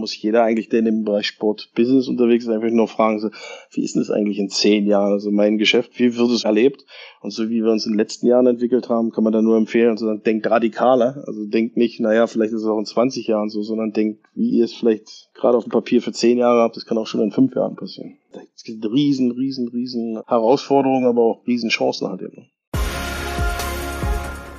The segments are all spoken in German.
muss jeder eigentlich, der in dem Bereich Sport Business unterwegs ist, einfach nur fragen, so, wie ist denn das eigentlich in zehn Jahren? Also mein Geschäft, wie wird es erlebt? Und so wie wir uns in den letzten Jahren entwickelt haben, kann man da nur empfehlen, also dann denkt radikaler. Also denkt nicht, naja, vielleicht ist es auch in 20 Jahren so, sondern denkt, wie ihr es vielleicht gerade auf dem Papier für zehn Jahre habt, das kann auch schon in fünf Jahren passieren. Es gibt riesen, riesen, riesen Herausforderungen, aber auch riesen Chancen halt eben.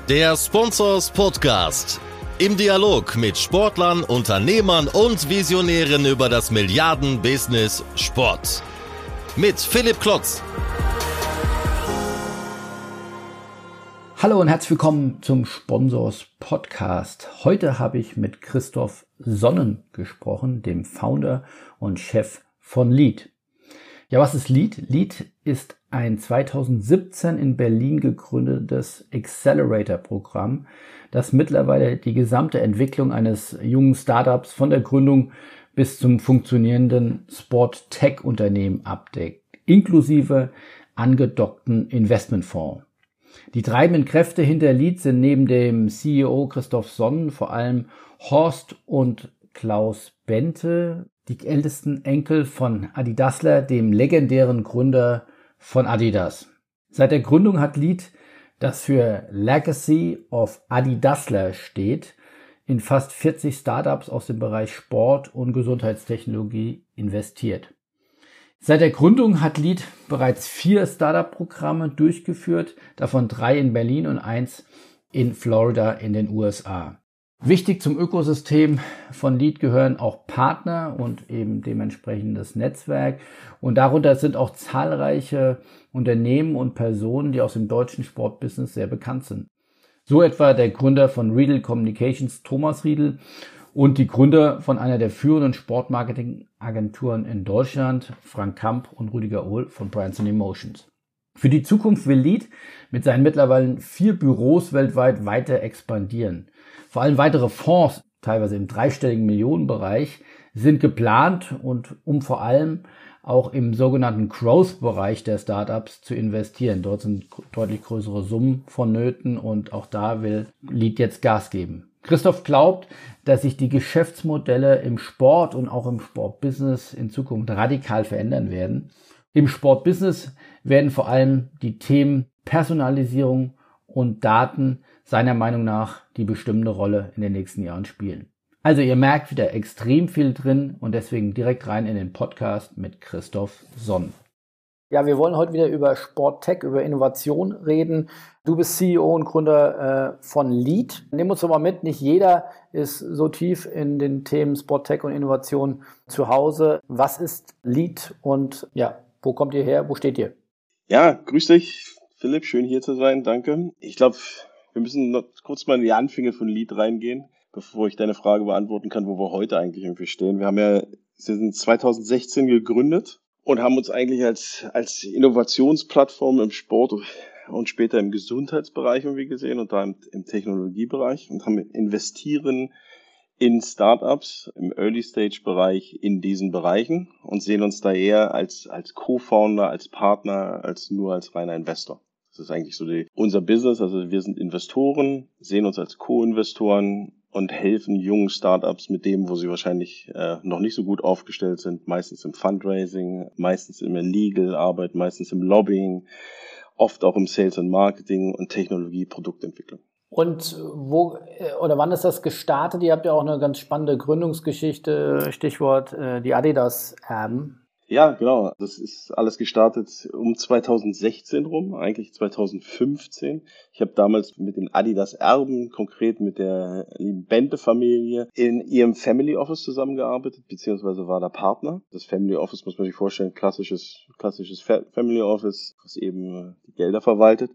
Der Sponsors Podcast. Im Dialog mit Sportlern, Unternehmern und Visionären über das Milliarden-Business Sport. Mit Philipp Klotz. Hallo und herzlich willkommen zum Sponsors Podcast. Heute habe ich mit Christoph Sonnen gesprochen, dem Founder und Chef von Lead. Ja, was ist Lead? Lead ist ein 2017 in Berlin gegründetes Accelerator-Programm, das mittlerweile die gesamte Entwicklung eines jungen Startups von der Gründung bis zum funktionierenden Sport-Tech-Unternehmen abdeckt, inklusive angedockten Investmentfonds. Die treibenden Kräfte hinter Lead sind neben dem CEO Christoph Sonnen vor allem Horst und Klaus Bente, die ältesten Enkel von Adi Dassler, dem legendären Gründer von Adidas. Seit der Gründung hat Lied, das für Legacy of Adi Dassler steht, in fast 40 Startups aus dem Bereich Sport und Gesundheitstechnologie investiert. Seit der Gründung hat Lied bereits vier Startup-Programme durchgeführt, davon drei in Berlin und eins in Florida in den USA. Wichtig zum Ökosystem von Lead gehören auch Partner und eben dementsprechend das Netzwerk. Und darunter sind auch zahlreiche Unternehmen und Personen, die aus dem deutschen Sportbusiness sehr bekannt sind. So etwa der Gründer von Riedel Communications, Thomas Riedel, und die Gründer von einer der führenden Sportmarketingagenturen in Deutschland, Frank Kamp und Rüdiger Ohl von Branson Emotions. Für die Zukunft will Lead mit seinen mittlerweile vier Büros weltweit weiter expandieren. Vor allem weitere Fonds, teilweise im dreistelligen Millionenbereich, sind geplant und um vor allem auch im sogenannten Growth-Bereich der Startups zu investieren. Dort sind deutlich größere Summen vonnöten und auch da will Lead jetzt Gas geben. Christoph glaubt, dass sich die Geschäftsmodelle im Sport und auch im Sportbusiness in Zukunft radikal verändern werden. Im Sportbusiness werden vor allem die Themen Personalisierung und Daten seiner Meinung nach die bestimmende Rolle in den nächsten Jahren spielen. Also ihr merkt wieder extrem viel drin und deswegen direkt rein in den Podcast mit Christoph Sonn. Ja, wir wollen heute wieder über Sporttech, über Innovation reden. Du bist CEO und Gründer äh, von Lead. Nimm uns doch mal mit, nicht jeder ist so tief in den Themen Sporttech und Innovation zu Hause. Was ist Lead und ja, wo kommt ihr her? Wo steht ihr? Ja, grüß dich, Philipp. Schön hier zu sein. Danke. Ich glaube, wir müssen noch kurz mal in die Anfänge von Lied reingehen, bevor ich deine Frage beantworten kann, wo wir heute eigentlich irgendwie stehen. Wir haben ja, wir sind 2016 gegründet und haben uns eigentlich als, als Innovationsplattform im Sport und später im Gesundheitsbereich irgendwie gesehen und da im, im Technologiebereich und haben investieren in Startups im Early Stage Bereich in diesen Bereichen und sehen uns da eher als, als Co-Founder, als Partner, als nur als reiner Investor. Das ist eigentlich so die, unser Business. Also wir sind Investoren, sehen uns als Co-Investoren und helfen jungen Startups mit dem, wo sie wahrscheinlich äh, noch nicht so gut aufgestellt sind, meistens im Fundraising, meistens in der Legal-Arbeit, meistens im Lobbying, oft auch im Sales und Marketing und Technologie, Produktentwicklung. Und wo äh, oder wann ist das gestartet? Ihr habt ja auch eine ganz spannende Gründungsgeschichte, Stichwort äh, die Adidas-Erben. Ja, genau. Das ist alles gestartet um 2016 rum, eigentlich 2015. Ich habe damals mit den Adidas Erben, konkret mit der lieben Bente-Familie, in ihrem Family Office zusammengearbeitet, beziehungsweise war da Partner. Das Family Office muss man sich vorstellen, klassisches, klassisches Family Office, was eben die Gelder verwaltet.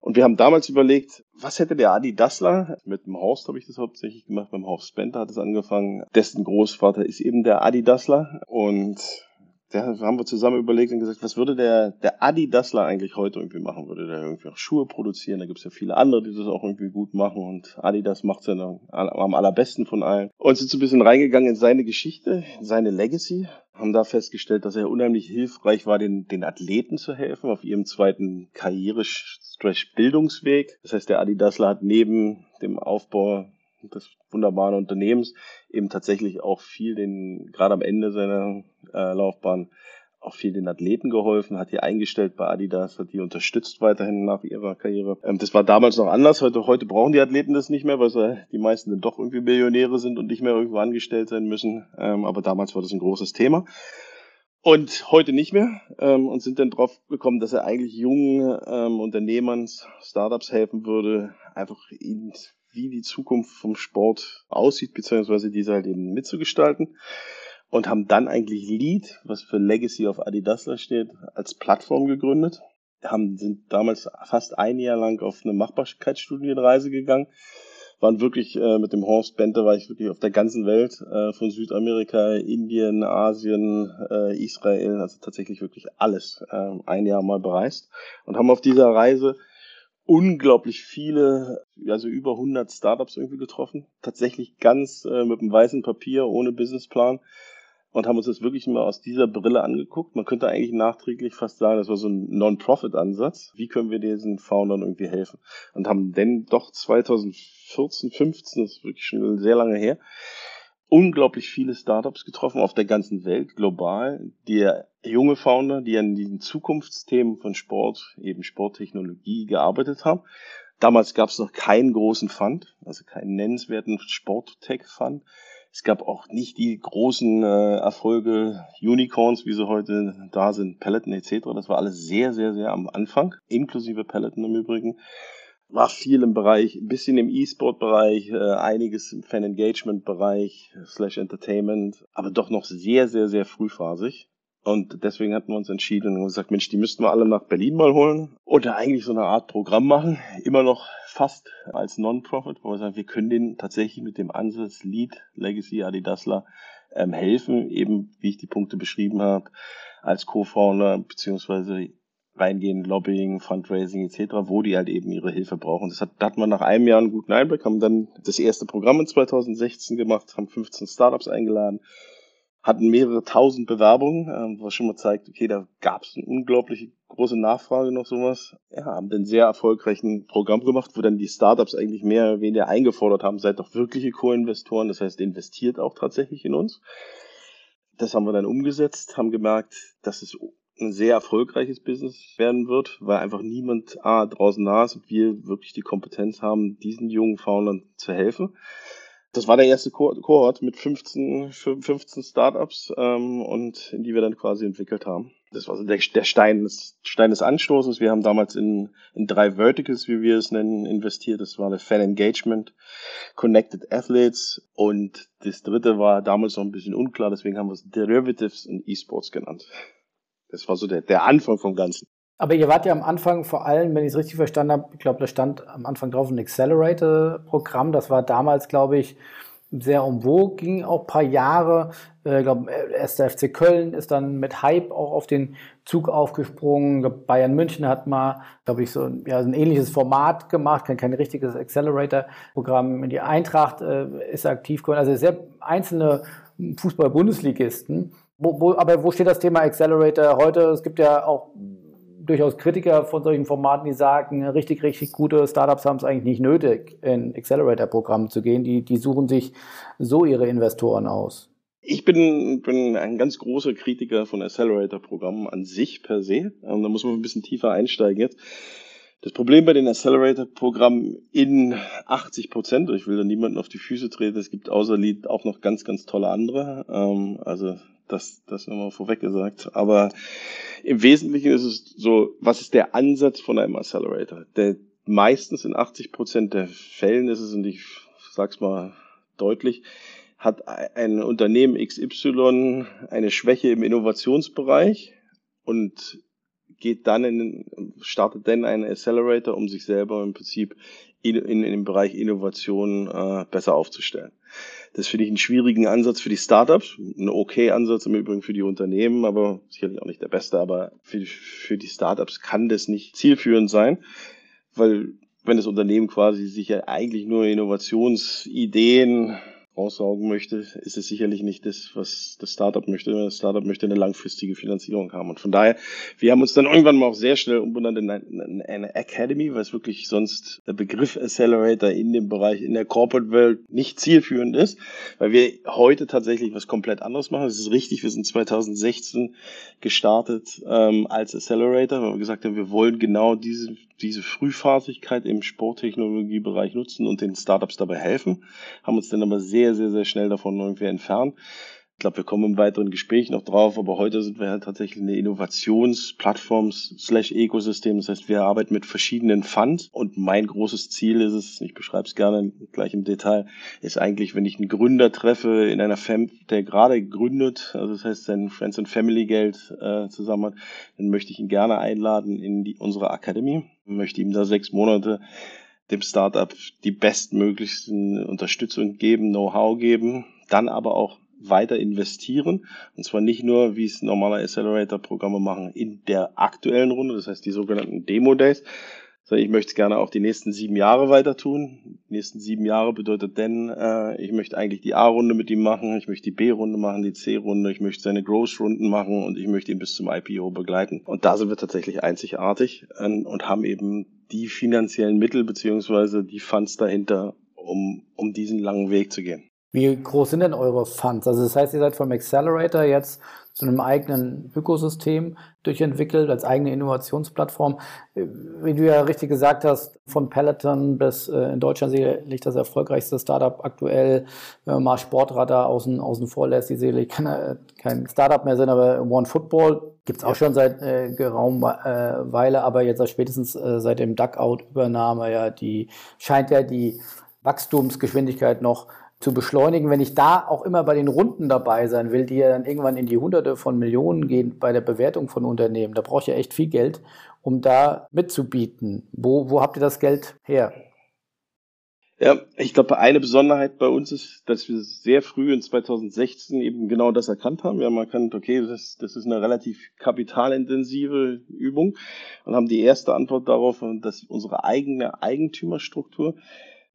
Und wir haben damals überlegt, was hätte der Adi Dassler, mit dem Horst habe ich das hauptsächlich gemacht, beim Horst Spender hat es angefangen, dessen Großvater ist eben der Adi Dassler und da haben wir zusammen überlegt und gesagt, was würde der, der Adi Dassler eigentlich heute irgendwie machen? Würde der irgendwie auch Schuhe produzieren? Da gibt es ja viele andere, die das auch irgendwie gut machen und Adidas macht es ja am allerbesten von allen. Und sind so ein bisschen reingegangen in seine Geschichte, in seine Legacy, haben da festgestellt, dass er unheimlich hilfreich war, den, den Athleten zu helfen auf ihrem zweiten Karriere-Bildungsweg. Das heißt, der Adi Dassler hat neben dem Aufbau des wunderbaren Unternehmens eben tatsächlich auch viel den, gerade am Ende seiner äh, Laufbahn, auch viel den Athleten geholfen, hat die eingestellt bei Adidas, hat die unterstützt weiterhin nach ihrer Karriere. Ähm, das war damals noch anders. Heute, heute brauchen die Athleten das nicht mehr, weil sie, die meisten dann doch irgendwie Millionäre sind und nicht mehr irgendwo angestellt sein müssen. Ähm, aber damals war das ein großes Thema. Und heute nicht mehr ähm, und sind dann drauf gekommen, dass er eigentlich jungen ähm, Unternehmern, Startups helfen würde, einfach ihnen wie die Zukunft vom Sport aussieht, beziehungsweise diese halt eben mitzugestalten. Und haben dann eigentlich Lead, was für Legacy of Adidas steht, als Plattform gegründet. Haben, sind damals fast ein Jahr lang auf eine Machbarkeitsstudienreise gegangen. Waren wirklich äh, mit dem Horst Bente war ich wirklich auf der ganzen Welt, äh, von Südamerika, Indien, Asien, äh, Israel, also tatsächlich wirklich alles äh, ein Jahr mal bereist und haben auf dieser Reise unglaublich viele, also über 100 Startups irgendwie getroffen. Tatsächlich ganz äh, mit einem weißen Papier, ohne Businessplan. Und haben uns das wirklich mal aus dieser Brille angeguckt. Man könnte eigentlich nachträglich fast sagen, das war so ein Non-Profit-Ansatz. Wie können wir diesen Foundern irgendwie helfen? Und haben denn doch 2014, 15, das ist wirklich schon sehr lange her, unglaublich viele Startups getroffen auf der ganzen Welt, global, die junge Founder, die an diesen Zukunftsthemen von Sport, eben Sporttechnologie gearbeitet haben. Damals gab es noch keinen großen Fund, also keinen nennenswerten Sport-Tech-Fund. Es gab auch nicht die großen äh, Erfolge, Unicorns, wie sie heute da sind, Peloton etc. Das war alles sehr, sehr, sehr am Anfang, inklusive Peloton im Übrigen war viel im Bereich, ein bisschen im E-Sport-Bereich, äh, einiges im Fan-Engagement-Bereich, slash Entertainment, aber doch noch sehr, sehr, sehr frühphasig. Und deswegen hatten wir uns entschieden und gesagt, Mensch, die müssten wir alle nach Berlin mal holen und da eigentlich so eine Art Programm machen. Immer noch fast als Non-Profit, wo wir sagen, wir können denen tatsächlich mit dem Ansatz Lead Legacy Adidasler ähm, helfen, eben wie ich die Punkte beschrieben habe, als Co-Founder beziehungsweise reingehen, Lobbying, Fundraising etc., wo die halt eben ihre Hilfe brauchen. Das hat, da hat man nach einem Jahr einen guten Einblick, haben dann das erste Programm in 2016 gemacht, haben 15 Startups eingeladen, hatten mehrere tausend Bewerbungen, äh, was schon mal zeigt, okay, da gab es eine unglaubliche große Nachfrage noch sowas. Ja, haben dann sehr erfolgreichen Programm gemacht, wo dann die Startups eigentlich mehr oder weniger eingefordert haben, seid doch wirkliche Co-Investoren, das heißt, investiert auch tatsächlich in uns. Das haben wir dann umgesetzt, haben gemerkt, dass es ein sehr erfolgreiches Business werden wird, weil einfach niemand A, draußen da ist und wir wirklich die Kompetenz haben, diesen jungen Foundern zu helfen. Das war der erste Kohort mit 15, 15 Startups, ähm, und in die wir dann quasi entwickelt haben. Das war so der, der Stein, des, Stein des Anstoßes. Wir haben damals in, in drei Verticals, wie wir es nennen, investiert. Das war der Fan Engagement, Connected Athletes und das dritte war damals noch ein bisschen unklar, deswegen haben wir es Derivatives und Esports genannt. Das war so der, der Anfang vom Ganzen. Aber ihr wart ja am Anfang vor allem, wenn ich es richtig verstanden habe, ich glaube, da stand am Anfang drauf ein Accelerator-Programm. Das war damals, glaube ich, sehr um vogue, ging auch paar Jahre. Äh, ich glaube, erster FC Köln ist dann mit Hype auch auf den Zug aufgesprungen. Bayern München hat mal, glaube ich, so ja, ein ähnliches Format gemacht, kein, kein richtiges Accelerator-Programm. Die Eintracht äh, ist aktiv geworden. Also sehr einzelne Fußball-Bundesligisten. Wo, wo, aber wo steht das Thema Accelerator heute? Es gibt ja auch durchaus Kritiker von solchen Formaten, die sagen, richtig, richtig gute Startups haben es eigentlich nicht nötig, in Accelerator-Programme zu gehen. Die, die suchen sich so ihre Investoren aus. Ich bin, bin ein ganz großer Kritiker von Accelerator-Programmen an sich per se. Ähm, da muss man ein bisschen tiefer einsteigen jetzt. Das Problem bei den Accelerator-Programmen in 80 Prozent, ich will da niemanden auf die Füße treten, es gibt außer Lead auch noch ganz, ganz tolle andere. Ähm, also das, das nochmal vorweg gesagt. Aber im Wesentlichen ist es so, was ist der Ansatz von einem Accelerator? Der meistens in 80 Prozent der Fällen ist es, und ich sag's mal deutlich, hat ein Unternehmen XY eine Schwäche im Innovationsbereich und geht dann in, startet dann einen Accelerator, um sich selber im Prinzip in, in, dem Bereich Innovation äh, besser aufzustellen. Das finde ich einen schwierigen Ansatz für die Startups, ein okay Ansatz im Übrigen für die Unternehmen, aber sicherlich auch nicht der beste, aber für, für die Startups kann das nicht zielführend sein, weil wenn das Unternehmen quasi sich ja eigentlich nur Innovationsideen raussaugen möchte, ist es sicherlich nicht das, was das Startup möchte. Das Startup möchte eine langfristige Finanzierung haben. Und von daher, wir haben uns dann irgendwann mal auch sehr schnell umbenannt in eine, Academy, weil es wirklich sonst der Begriff Accelerator in dem Bereich, in der Corporate-Welt nicht zielführend ist, weil wir heute tatsächlich was komplett anderes machen. Es ist richtig, wir sind 2016 gestartet ähm, als Accelerator, weil wir gesagt haben, wir wollen genau diese, diese Frühphasigkeit im Sporttechnologiebereich nutzen und den Startups dabei helfen, haben uns dann aber sehr, sehr, sehr schnell davon irgendwie entfernt. Ich glaube, wir kommen im weiteren Gespräch noch drauf, aber heute sind wir halt tatsächlich eine Innovationsplattform slash Ökosystem. Das heißt, wir arbeiten mit verschiedenen Funds und mein großes Ziel ist es, ich beschreibe es gerne gleich im Detail, ist eigentlich, wenn ich einen Gründer treffe in einer Fam, der gerade gründet, also das heißt sein Friends and Family Geld äh, zusammen hat, dann möchte ich ihn gerne einladen in die, unsere Akademie, möchte ihm da sechs Monate dem Startup die bestmöglichsten Unterstützung geben, Know-how geben, dann aber auch weiter investieren. Und zwar nicht nur, wie es normale Accelerator-Programme machen, in der aktuellen Runde, das heißt die sogenannten Demo-Days, sondern ich möchte es gerne auch die nächsten sieben Jahre weiter tun. Die nächsten sieben Jahre bedeutet denn, äh, ich möchte eigentlich die A-Runde mit ihm machen, ich möchte die B-Runde machen, die C-Runde, ich möchte seine Growth-Runden machen und ich möchte ihn bis zum IPO begleiten. Und da sind wir tatsächlich einzigartig äh, und haben eben die finanziellen Mittel beziehungsweise die Funds dahinter, um, um diesen langen Weg zu gehen. Wie groß sind denn eure Funds? Also das heißt, ihr seid vom Accelerator jetzt zu einem eigenen Ökosystem durchentwickelt, als eigene Innovationsplattform. Wie du ja richtig gesagt hast, von Peloton bis äh, in Deutschland sicherlich das erfolgreichste Startup aktuell, wenn man mal Sportradar außen, außen vor lässt, die sicherlich kein, kein Startup mehr sind, aber One Football gibt's auch schon seit äh, geraumer äh, Weile, aber jetzt spätestens äh, seit dem Duckout-Übernahme ja, die scheint ja die Wachstumsgeschwindigkeit noch zu beschleunigen, wenn ich da auch immer bei den Runden dabei sein will, die ja dann irgendwann in die Hunderte von Millionen gehen bei der Bewertung von Unternehmen, da brauche ich ja echt viel Geld, um da mitzubieten. Wo, wo habt ihr das Geld her? Ja, ich glaube, eine Besonderheit bei uns ist, dass wir sehr früh in 2016 eben genau das erkannt haben. Wir haben erkannt, okay, das, das ist eine relativ kapitalintensive Übung und haben die erste Antwort darauf, dass unsere eigene Eigentümerstruktur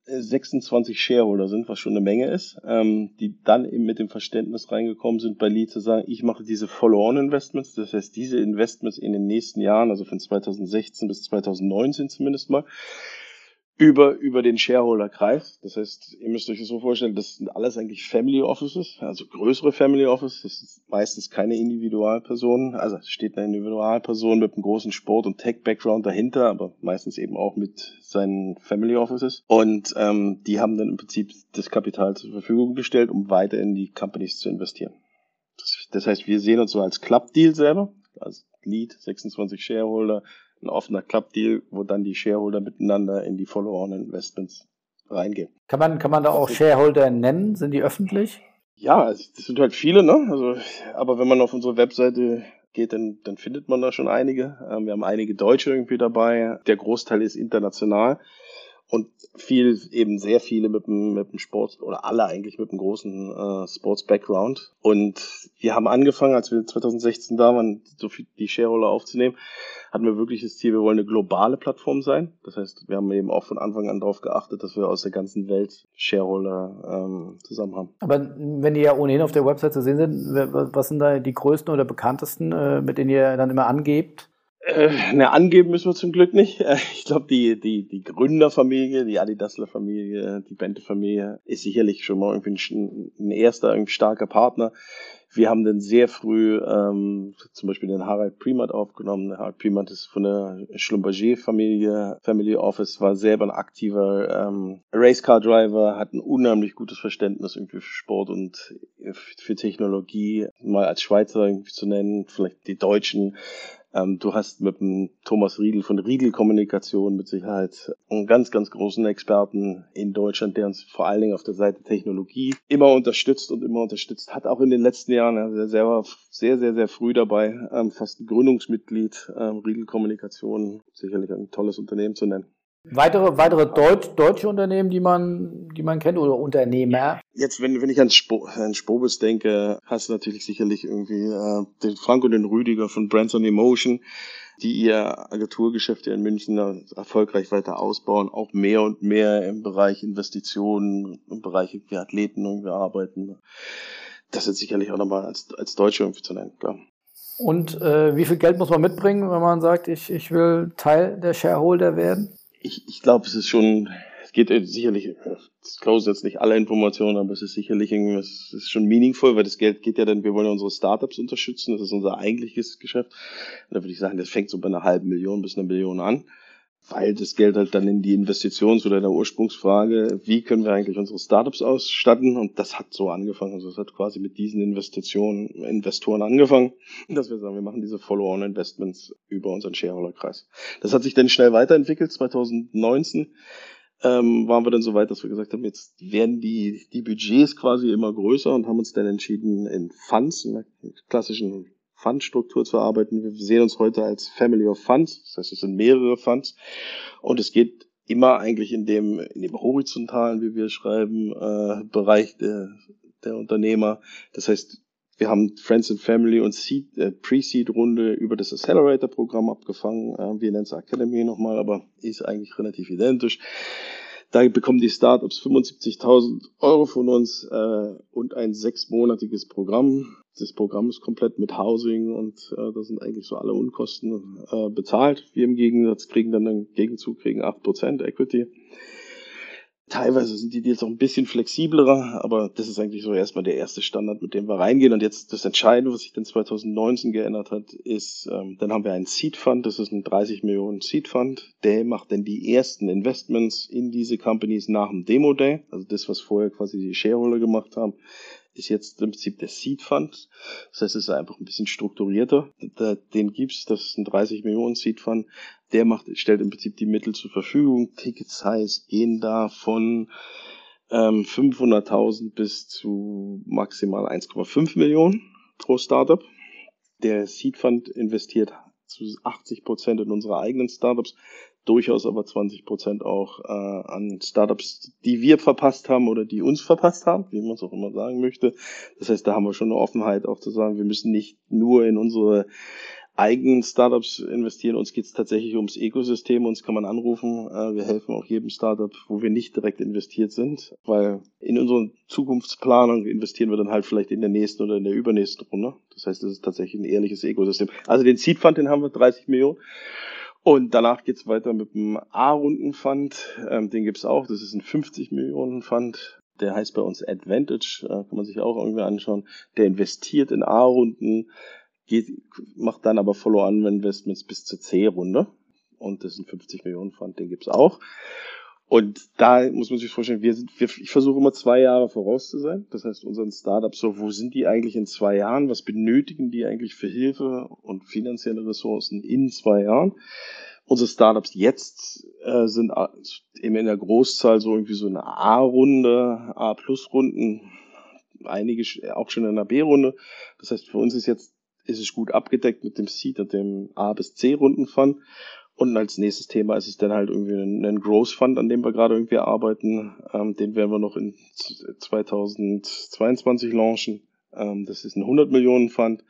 26 Shareholder sind, was schon eine Menge ist, ähm, die dann eben mit dem Verständnis reingekommen sind, bei Lee zu sagen, ich mache diese Follow-on-Investments, das heißt diese Investments in den nächsten Jahren, also von 2016 bis 2019 zumindest mal, über, über den Shareholder-Kreis. Das heißt, ihr müsst euch das so vorstellen, das sind alles eigentlich Family Offices, also größere Family Offices. Das ist meistens keine Individualpersonen. Also es steht eine Individualperson mit einem großen Sport- und Tech-Background dahinter, aber meistens eben auch mit seinen Family Offices. Und ähm, die haben dann im Prinzip das Kapital zur Verfügung gestellt, um weiter in die Companies zu investieren. Das, das heißt, wir sehen uns so als Club-Deal selber, als Lead, 26 Shareholder, ein offener Club-Deal, wo dann die Shareholder miteinander in die Follow-on-Investments reingehen. Kann man, kann man da auch Shareholder nennen? Sind die öffentlich? Ja, das sind halt viele, ne? Also, aber wenn man auf unsere Webseite geht, dann, dann findet man da schon einige. Ähm, wir haben einige Deutsche irgendwie dabei. Der Großteil ist international und viel, eben sehr viele mit dem, mit dem Sport oder alle eigentlich mit einem großen äh, Sports-Background. Und wir haben angefangen, als wir 2016 da waren, so viel die Shareholder aufzunehmen, hatten wir wirklich das Ziel, wir wollen eine globale Plattform sein. Das heißt, wir haben eben auch von Anfang an darauf geachtet, dass wir aus der ganzen Welt Shareholder ähm, zusammen haben. Aber wenn die ja ohnehin auf der Website zu sehen sind, was sind da die größten oder bekanntesten, äh, mit denen ihr dann immer angebt? Äh, ne, angeben müssen wir zum Glück nicht. Äh, ich glaube, die, die, die Gründerfamilie, die Adidasler-Familie, die Bente-Familie ist sicherlich schon mal irgendwie ein, ein erster, irgendwie starker Partner. Wir haben dann sehr früh ähm, zum Beispiel den Harald Primat aufgenommen. Der Harald Primat ist von der Schlumberger-Familie, Family Office, war selber ein aktiver ähm, Racecar-Driver, hat ein unheimlich gutes Verständnis irgendwie für Sport und für Technologie. Mal als Schweizer irgendwie zu nennen, vielleicht die Deutschen ähm, du hast mit dem Thomas Riedel von Riedel Kommunikation mit Sicherheit einen ganz, ganz großen Experten in Deutschland, der uns vor allen Dingen auf der Seite Technologie immer unterstützt und immer unterstützt hat, auch in den letzten Jahren. Er ist selber sehr, sehr, sehr früh dabei, ähm, fast ein Gründungsmitglied, ähm, Riedel Kommunikation, sicherlich ein tolles Unternehmen zu nennen. Weitere, weitere Deutsch, deutsche Unternehmen, die man, die man kennt oder Unternehmer? Jetzt, wenn, wenn ich an, Spo, an Spobis denke, hast du natürlich sicherlich irgendwie äh, den Frank und den Rüdiger von Brands on Emotion, die ihr Agenturgeschäft in München erfolgreich weiter ausbauen, auch mehr und mehr im Bereich Investitionen, im Bereich wie Athleten irgendwie arbeiten. Das ist sicherlich auch nochmal als, als Deutsche irgendwie zu nennen, klar. Und äh, wie viel Geld muss man mitbringen, wenn man sagt, ich, ich will Teil der Shareholder werden? Ich, ich glaube, es ist schon geht sicherlich, close jetzt nicht alle Informationen, aber es ist sicherlich es ist schon meaningful, weil das Geld geht ja dann, wir wollen ja unsere Startups unterstützen, das ist unser eigentliches Geschäft. Da würde ich sagen, das fängt so bei einer halben Million bis einer Million an weil das Geld halt dann in die Investitions- oder in der Ursprungsfrage, wie können wir eigentlich unsere Startups ausstatten? Und das hat so angefangen. Also es hat quasi mit diesen Investitionen, Investoren angefangen, dass wir sagen, wir machen diese Follow-on-Investments über unseren Shareholder-Kreis. Das hat sich dann schnell weiterentwickelt. 2019 ähm, waren wir dann so weit, dass wir gesagt haben, jetzt werden die, die Budgets quasi immer größer und haben uns dann entschieden, in Funds, in der klassischen Fundstruktur zu arbeiten. Wir sehen uns heute als Family of Funds, das heißt, es sind mehrere Funds und es geht immer eigentlich in dem, in dem horizontalen, wie wir schreiben, äh, Bereich der, der Unternehmer. Das heißt, wir haben Friends and Family und Seed, äh, Pre-Seed-Runde über das Accelerator-Programm abgefangen. Äh, wir nennen es Academy nochmal, aber ist eigentlich relativ identisch. Da bekommen die Startups 75.000 Euro von uns äh, und ein sechsmonatiges Programm. Das Programm ist komplett mit Housing und äh, da sind eigentlich so alle Unkosten äh, bezahlt. Wir im Gegensatz kriegen dann im Gegenzug kriegen 8% Equity. Teilweise sind die Deals auch ein bisschen flexibler, aber das ist eigentlich so erstmal der erste Standard, mit dem wir reingehen. Und jetzt das Entscheidende, was sich dann 2019 geändert hat, ist, ähm, dann haben wir einen Seed Fund, das ist ein 30 Millionen Seed Fund, der macht dann die ersten Investments in diese Companies nach dem Demo Day, also das, was vorher quasi die Shareholder gemacht haben, ist jetzt im Prinzip der Seed Fund. Das heißt, es ist einfach ein bisschen strukturierter. Den gibt's, das ist ein 30 Millionen Seed Fund. Der macht, stellt im Prinzip die Mittel zur Verfügung. Ticket Size gehen da von ähm, 500.000 bis zu maximal 1,5 Millionen pro Startup. Der Seed Fund investiert zu 80 Prozent in unsere eigenen Startups, durchaus aber 20 Prozent auch äh, an Startups, die wir verpasst haben oder die uns verpasst haben, wie man es auch immer sagen möchte. Das heißt, da haben wir schon eine Offenheit auch zu sagen, wir müssen nicht nur in unsere eigenen Startups investieren. Uns geht es tatsächlich ums Ökosystem. Uns kann man anrufen. Äh, wir helfen auch jedem Startup, wo wir nicht direkt investiert sind, weil in unserer Zukunftsplanung investieren wir dann halt vielleicht in der nächsten oder in der übernächsten Runde. Das heißt, es ist tatsächlich ein ehrliches Ökosystem. Also den Seed Fund, den haben wir 30 Millionen. Und danach geht's weiter mit dem A-Runden-Fund. Ähm, den gibt's auch. Das ist ein 50 Millionen Fund. Der heißt bei uns Advantage. Äh, kann man sich auch irgendwie anschauen. Der investiert in A-Runden, macht dann aber Follow-on-Investments bis zur C-Runde. Und das ist ein 50 Millionen Fund. Den gibt's auch. Und da muss man sich vorstellen, wir sind, wir, ich versuche immer zwei Jahre voraus zu sein. Das heißt, unseren Startups so, wo sind die eigentlich in zwei Jahren? Was benötigen die eigentlich für Hilfe und finanzielle Ressourcen in zwei Jahren? Unsere Startups jetzt äh, sind eben in der Großzahl so irgendwie so eine A-Runde, A-Plus-Runden, einige auch schon in einer B-Runde. Das heißt, für uns ist jetzt ist es gut abgedeckt mit dem Seed und dem A bis C Runden Fund. Und als nächstes Thema ist es dann halt irgendwie ein, ein Growth Fund, an dem wir gerade irgendwie arbeiten. Ähm, den werden wir noch in 2022 launchen. Ähm, das ist ein 100 Millionen Fund.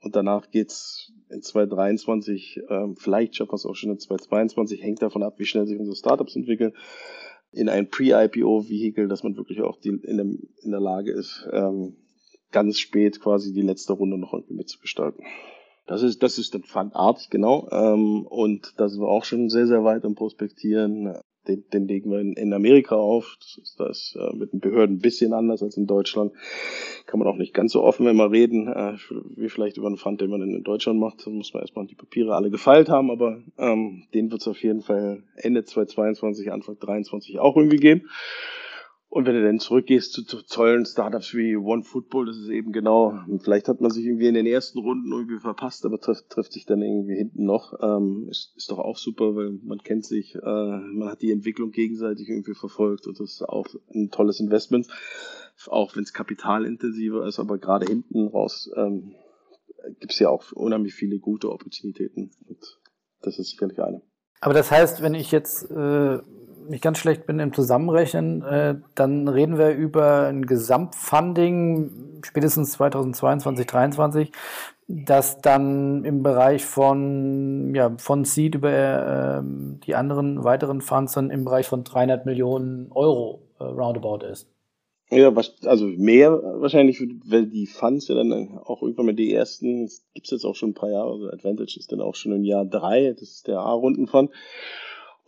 Und danach geht's in 2023, ähm, vielleicht schaffen wir es auch schon in 2022, hängt davon ab, wie schnell sich unsere Startups entwickeln, in ein Pre-IPO-Vehikel, dass man wirklich auch die, in, dem, in der Lage ist, ähm, ganz spät quasi die letzte Runde noch irgendwie mitzugestalten. Das ist, das ist dann Funart, genau. Ähm, und da sind wir auch schon sehr, sehr weit am Prospektieren. Den, den legen wir in, in Amerika auf. Das ist das äh, mit den Behörden ein bisschen anders als in Deutschland. Kann man auch nicht ganz so offen immer reden, äh, wie vielleicht über einen Fund, den man in Deutschland macht. Da muss man erstmal die Papiere alle gefeilt haben, aber ähm, den wird es auf jeden Fall Ende 2022, Anfang 2023 auch irgendwie geben. Und wenn du dann zurückgehst zu, zu tollen Startups wie One Football, das ist eben genau, vielleicht hat man sich irgendwie in den ersten Runden irgendwie verpasst, aber trifft, trifft sich dann irgendwie hinten noch. Ähm, ist, ist doch auch super, weil man kennt sich, äh, man hat die Entwicklung gegenseitig irgendwie verfolgt und das ist auch ein tolles Investment, auch wenn es kapitalintensiver ist, aber gerade hinten raus ähm, gibt es ja auch unheimlich viele gute Opportunitäten und das ist sicherlich eine. Aber das heißt, wenn ich jetzt äh ich ganz schlecht bin im Zusammenrechnen, äh, dann reden wir über ein Gesamtfunding spätestens 2022, 2023, das dann im Bereich von, ja, von Seed über äh, die anderen weiteren Funds dann im Bereich von 300 Millionen Euro äh, roundabout ist. Ja, also mehr wahrscheinlich, weil die Funds ja dann auch irgendwann mal die ersten, gibt's jetzt auch schon ein paar Jahre, also Advantage ist dann auch schon im Jahr drei, das ist der A-Rundenfund.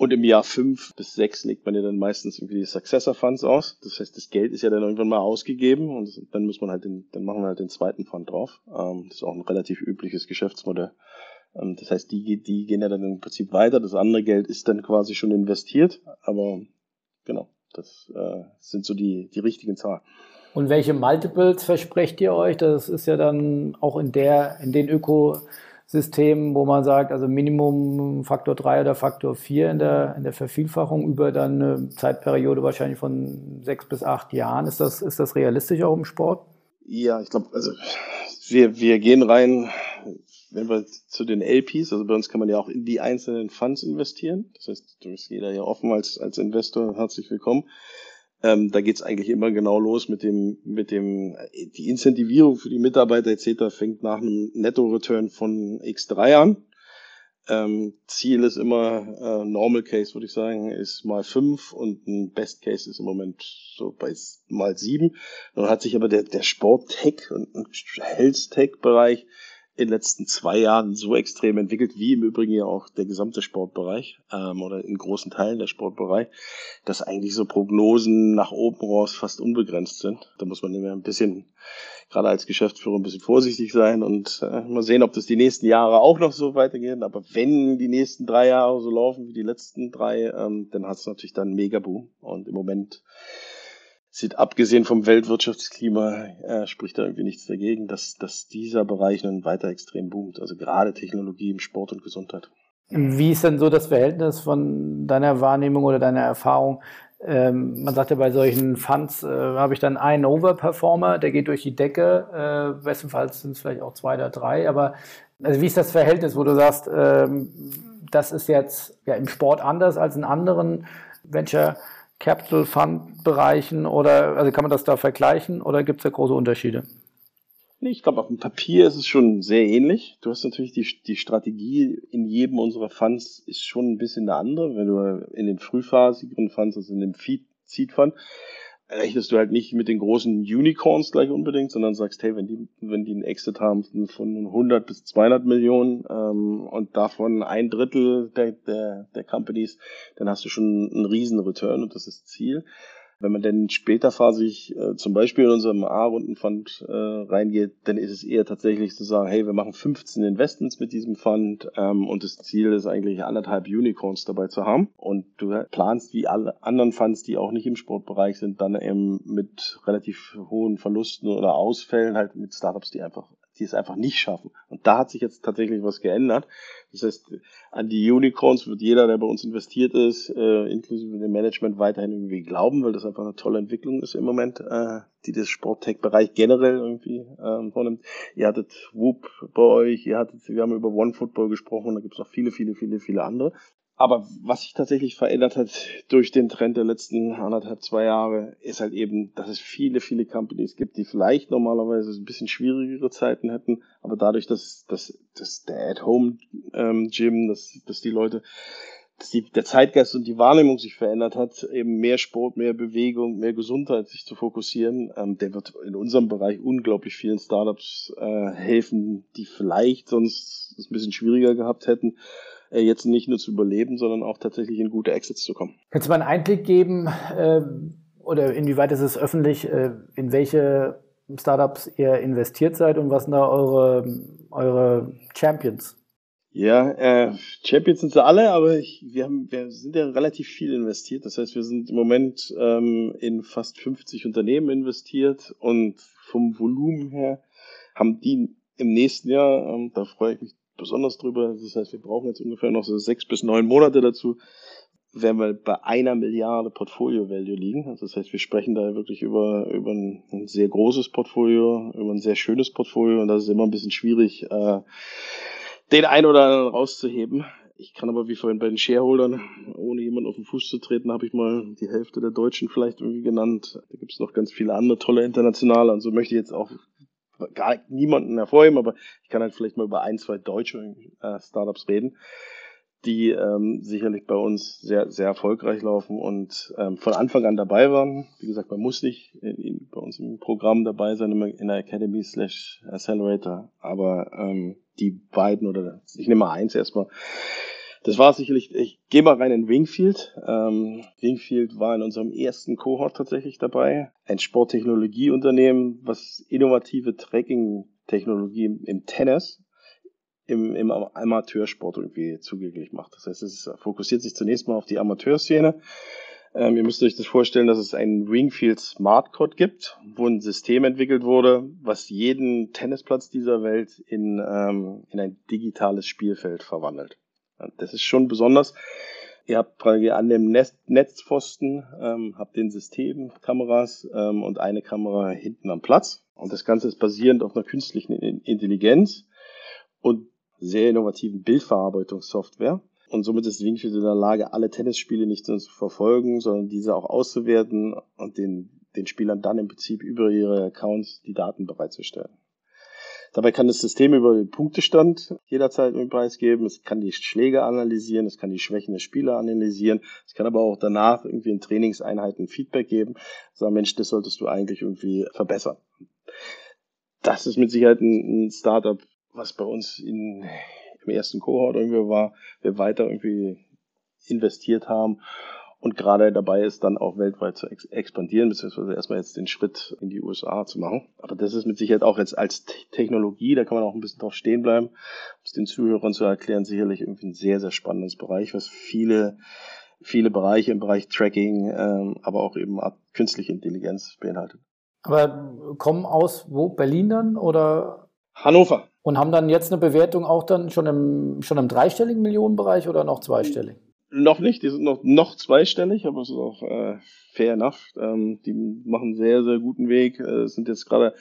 Und im Jahr fünf bis sechs legt man ja dann meistens irgendwie die Successor Funds aus. Das heißt, das Geld ist ja dann irgendwann mal ausgegeben und dann muss man halt den, dann machen wir halt den zweiten Fund drauf. Ähm, das ist auch ein relativ übliches Geschäftsmodell. Ähm, das heißt, die, die gehen ja dann im Prinzip weiter. Das andere Geld ist dann quasi schon investiert, aber genau, das äh, sind so die, die richtigen Zahlen. Und welche Multiples versprecht ihr euch? Das ist ja dann auch in der, in den Ökosystemen, wo man sagt, also Minimum Faktor 3 oder Faktor 4 in der, in der Vervielfachung über dann eine Zeitperiode wahrscheinlich von sechs bis acht Jahren. Ist das, ist das realistisch auch im Sport? Ja, ich glaube, also wir, wir gehen rein wenn wir zu den LPs, also bei uns kann man ja auch in die einzelnen Funds investieren. Das heißt, du bist jeder ja offen als, als Investor, herzlich willkommen. Ähm, da geht's eigentlich immer genau los mit dem, mit dem, die Incentivierung für die Mitarbeiter etc. fängt nach einem Netto-Return von X3 an. Ähm, Ziel ist immer, äh, Normal Case würde ich sagen, ist mal fünf und ein Best Case ist im Moment so bei mal sieben. Dann hat sich aber der, der Sport-Tech und Health-Tech-Bereich in den letzten zwei Jahren so extrem entwickelt, wie im Übrigen ja auch der gesamte Sportbereich ähm, oder in großen Teilen der Sportbereich, dass eigentlich so Prognosen nach oben raus fast unbegrenzt sind. Da muss man immer ein bisschen, gerade als Geschäftsführer, ein bisschen vorsichtig sein und äh, mal sehen, ob das die nächsten Jahre auch noch so weitergehen. Aber wenn die nächsten drei Jahre so laufen wie die letzten drei, ähm, dann hat es natürlich dann einen Megaboom. Und im Moment sieht abgesehen vom Weltwirtschaftsklima, äh, spricht da irgendwie nichts dagegen, dass, dass dieser Bereich nun weiter extrem boomt. Also gerade Technologie im Sport und Gesundheit. Wie ist denn so das Verhältnis von deiner Wahrnehmung oder deiner Erfahrung? Ähm, man sagt ja bei solchen Funds, äh, habe ich dann einen Overperformer, der geht durch die Decke, äh, bestenfalls sind es vielleicht auch zwei oder drei, aber also wie ist das Verhältnis, wo du sagst, ähm, das ist jetzt ja im Sport anders als in anderen Venture Capital Fund Bereichen oder also kann man das da vergleichen oder gibt es da große Unterschiede? Ich glaube, auf dem Papier ist es schon sehr ähnlich. Du hast natürlich die, die Strategie in jedem unserer Funds ist schon ein bisschen eine andere. Wenn du in den frühphasigeren Funds, also in dem Feed, Seed Fund, rechnest du halt nicht mit den großen Unicorns gleich unbedingt, sondern sagst, hey, wenn die, wenn die einen Exit haben von 100 bis 200 Millionen ähm, und davon ein Drittel der, der, der Companies, dann hast du schon einen riesen Return und das ist Ziel. Wenn man dann später phasig äh, zum Beispiel in unserem A-Rundenfund äh, reingeht, dann ist es eher tatsächlich zu sagen, hey, wir machen 15 Investments mit diesem Fund ähm, und das Ziel ist eigentlich anderthalb Unicorns dabei zu haben. Und du planst wie alle anderen Funds, die auch nicht im Sportbereich sind, dann eben mit relativ hohen Verlusten oder Ausfällen halt mit Startups, die einfach die es einfach nicht schaffen. Und da hat sich jetzt tatsächlich was geändert. Das heißt, an die Unicorns wird jeder, der bei uns investiert ist, äh, inklusive dem Management, weiterhin irgendwie glauben, weil das einfach eine tolle Entwicklung ist im Moment, äh, die das Sporttech-Bereich generell irgendwie ähm, vornimmt. Ihr hattet Whoop bei euch, ihr hattet, wir haben über OneFootball gesprochen, da gibt es noch viele, viele, viele, viele andere. Aber was sich tatsächlich verändert hat durch den Trend der letzten anderthalb, zwei Jahre, ist halt eben, dass es viele, viele Companies gibt, die vielleicht normalerweise ein bisschen schwierigere Zeiten hätten, aber dadurch, dass, dass, dass der At-Home-Gym, ähm, dass, dass die Leute, dass die, der Zeitgeist und die Wahrnehmung sich verändert hat, eben mehr Sport, mehr Bewegung, mehr Gesundheit sich zu fokussieren, ähm, der wird in unserem Bereich unglaublich vielen Startups äh, helfen, die vielleicht sonst es ein bisschen schwieriger gehabt hätten äh, jetzt nicht nur zu überleben, sondern auch tatsächlich in gute Exits zu kommen. Kannst du mal einen Einblick geben äh, oder inwieweit ist es öffentlich, äh, in welche Startups ihr investiert seid und was sind da eure, eure Champions? Ja, äh, Champions sind sie alle, aber ich, wir, haben, wir sind ja relativ viel investiert. Das heißt, wir sind im Moment ähm, in fast 50 Unternehmen investiert und vom Volumen her haben die im nächsten Jahr, ähm, da freue ich mich besonders drüber. Das heißt, wir brauchen jetzt ungefähr noch so sechs bis neun Monate dazu, werden wir bei einer Milliarde Portfolio Value liegen. Also das heißt, wir sprechen da wirklich über, über ein, sehr großes Portfolio, über ein sehr schönes Portfolio und das ist immer ein bisschen schwierig, äh, den einen oder anderen rauszuheben. Ich kann aber wie vorhin bei den Shareholdern, ohne jemanden auf den Fuß zu treten, habe ich mal die Hälfte der Deutschen vielleicht irgendwie genannt. Da gibt es noch ganz viele andere tolle internationale. Und so möchte ich jetzt auch gar niemanden hervorheben, aber ich kann halt vielleicht mal über ein, zwei deutsche äh, Startups reden die ähm, sicherlich bei uns sehr, sehr erfolgreich laufen und ähm, von Anfang an dabei waren. Wie gesagt, man muss nicht in, in, bei uns im Programm dabei sein, in der Academy slash Accelerator, aber ähm, die beiden oder ich nehme mal eins erstmal. Das war sicherlich, ich gehe mal rein in Wingfield. Ähm, Wingfield war in unserem ersten Cohort tatsächlich dabei. Ein Sporttechnologieunternehmen, was innovative Tracking-Technologie im Tennis im, im Amateursport irgendwie zugänglich macht. Das heißt, es fokussiert sich zunächst mal auf die Amateurszene. Ähm, ihr müsst euch das vorstellen, dass es einen Wingfield Smart Code gibt, wo ein System entwickelt wurde, was jeden Tennisplatz dieser Welt in, ähm, in ein digitales Spielfeld verwandelt. Das ist schon besonders. Ihr habt an dem Netz Netzpfosten, ähm, habt den System, Kameras ähm, und eine Kamera hinten am Platz. Und das Ganze ist basierend auf einer künstlichen Intelligenz und sehr innovativen Bildverarbeitungssoftware. Und somit ist Wingfield in der Lage, alle Tennisspiele nicht nur zu verfolgen, sondern diese auch auszuwerten und den, den Spielern dann im Prinzip über ihre Accounts die Daten bereitzustellen. Dabei kann das System über den Punktestand jederzeit einen Preis geben. Es kann die Schläge analysieren, es kann die Schwächen der Spieler analysieren. Es kann aber auch danach irgendwie in Trainingseinheiten Feedback geben. Sagen, Mensch, das solltest du eigentlich irgendwie verbessern. Das ist mit Sicherheit ein, ein Startup, was bei uns in, im ersten Kohort irgendwie war, wir weiter irgendwie investiert haben und gerade dabei ist, dann auch weltweit zu ex expandieren, beziehungsweise erstmal jetzt den Schritt in die USA zu machen. Aber das ist mit Sicherheit auch jetzt als Technologie, da kann man auch ein bisschen drauf stehen bleiben, um es den Zuhörern zu erklären, sicherlich irgendwie ein sehr, sehr spannendes Bereich, was viele, viele Bereiche im Bereich Tracking, ähm, aber auch eben künstliche Intelligenz beinhaltet. Aber kommen aus wo? Berlin dann oder? Hannover. Und haben dann jetzt eine Bewertung auch dann schon im, schon im dreistelligen Millionenbereich oder noch zweistellig? Noch nicht, die sind noch, noch zweistellig, aber es ist auch äh, fair enough. Ähm, die machen sehr, sehr guten Weg, äh, sind jetzt gerade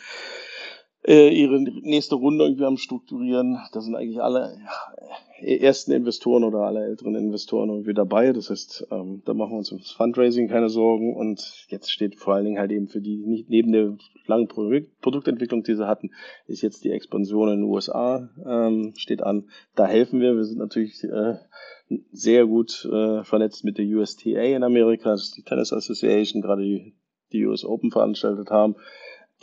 äh, ihre nächste Runde irgendwie am Strukturieren. Da sind eigentlich alle ja, ersten Investoren oder alle älteren Investoren irgendwie dabei. Das heißt, ähm, da machen wir uns ums Fundraising keine Sorgen. Und jetzt steht vor allen Dingen halt eben für die, nicht neben der langen Produkt Produktentwicklung, die sie hatten, ist jetzt die Expansion in den USA ähm, steht an. Da helfen wir. Wir sind natürlich äh, sehr gut äh, vernetzt mit der USTA in Amerika, das ist die Tennis Association, gerade die, die US Open veranstaltet haben.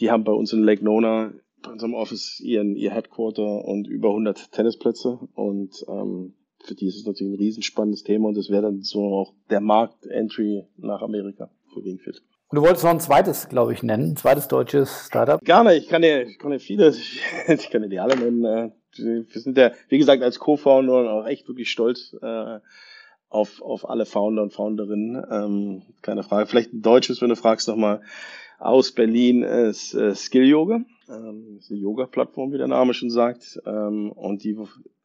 Die haben bei uns in Lake Nona bei unserem Office ihren, ihr Headquarter und über 100 Tennisplätze und ähm, für die ist es natürlich ein riesenspannendes Thema und das wäre dann so auch der Markt-Entry nach Amerika für Wingfit. Und du wolltest noch ein zweites, glaube ich, nennen, ein zweites deutsches Startup? Gerne, ich kann ja, ich kann ja viele, ich kann ja die alle nennen. Wir sind ja, wie gesagt, als Co-Founder auch echt wirklich stolz äh, auf, auf alle Founder und Founderinnen. Ähm, keine Frage. Vielleicht ein deutsches, wenn du fragst, nochmal aus Berlin ist äh, Skill Yoga. Ähm, ist eine Yoga-Plattform, wie der Name schon sagt. Ähm, und die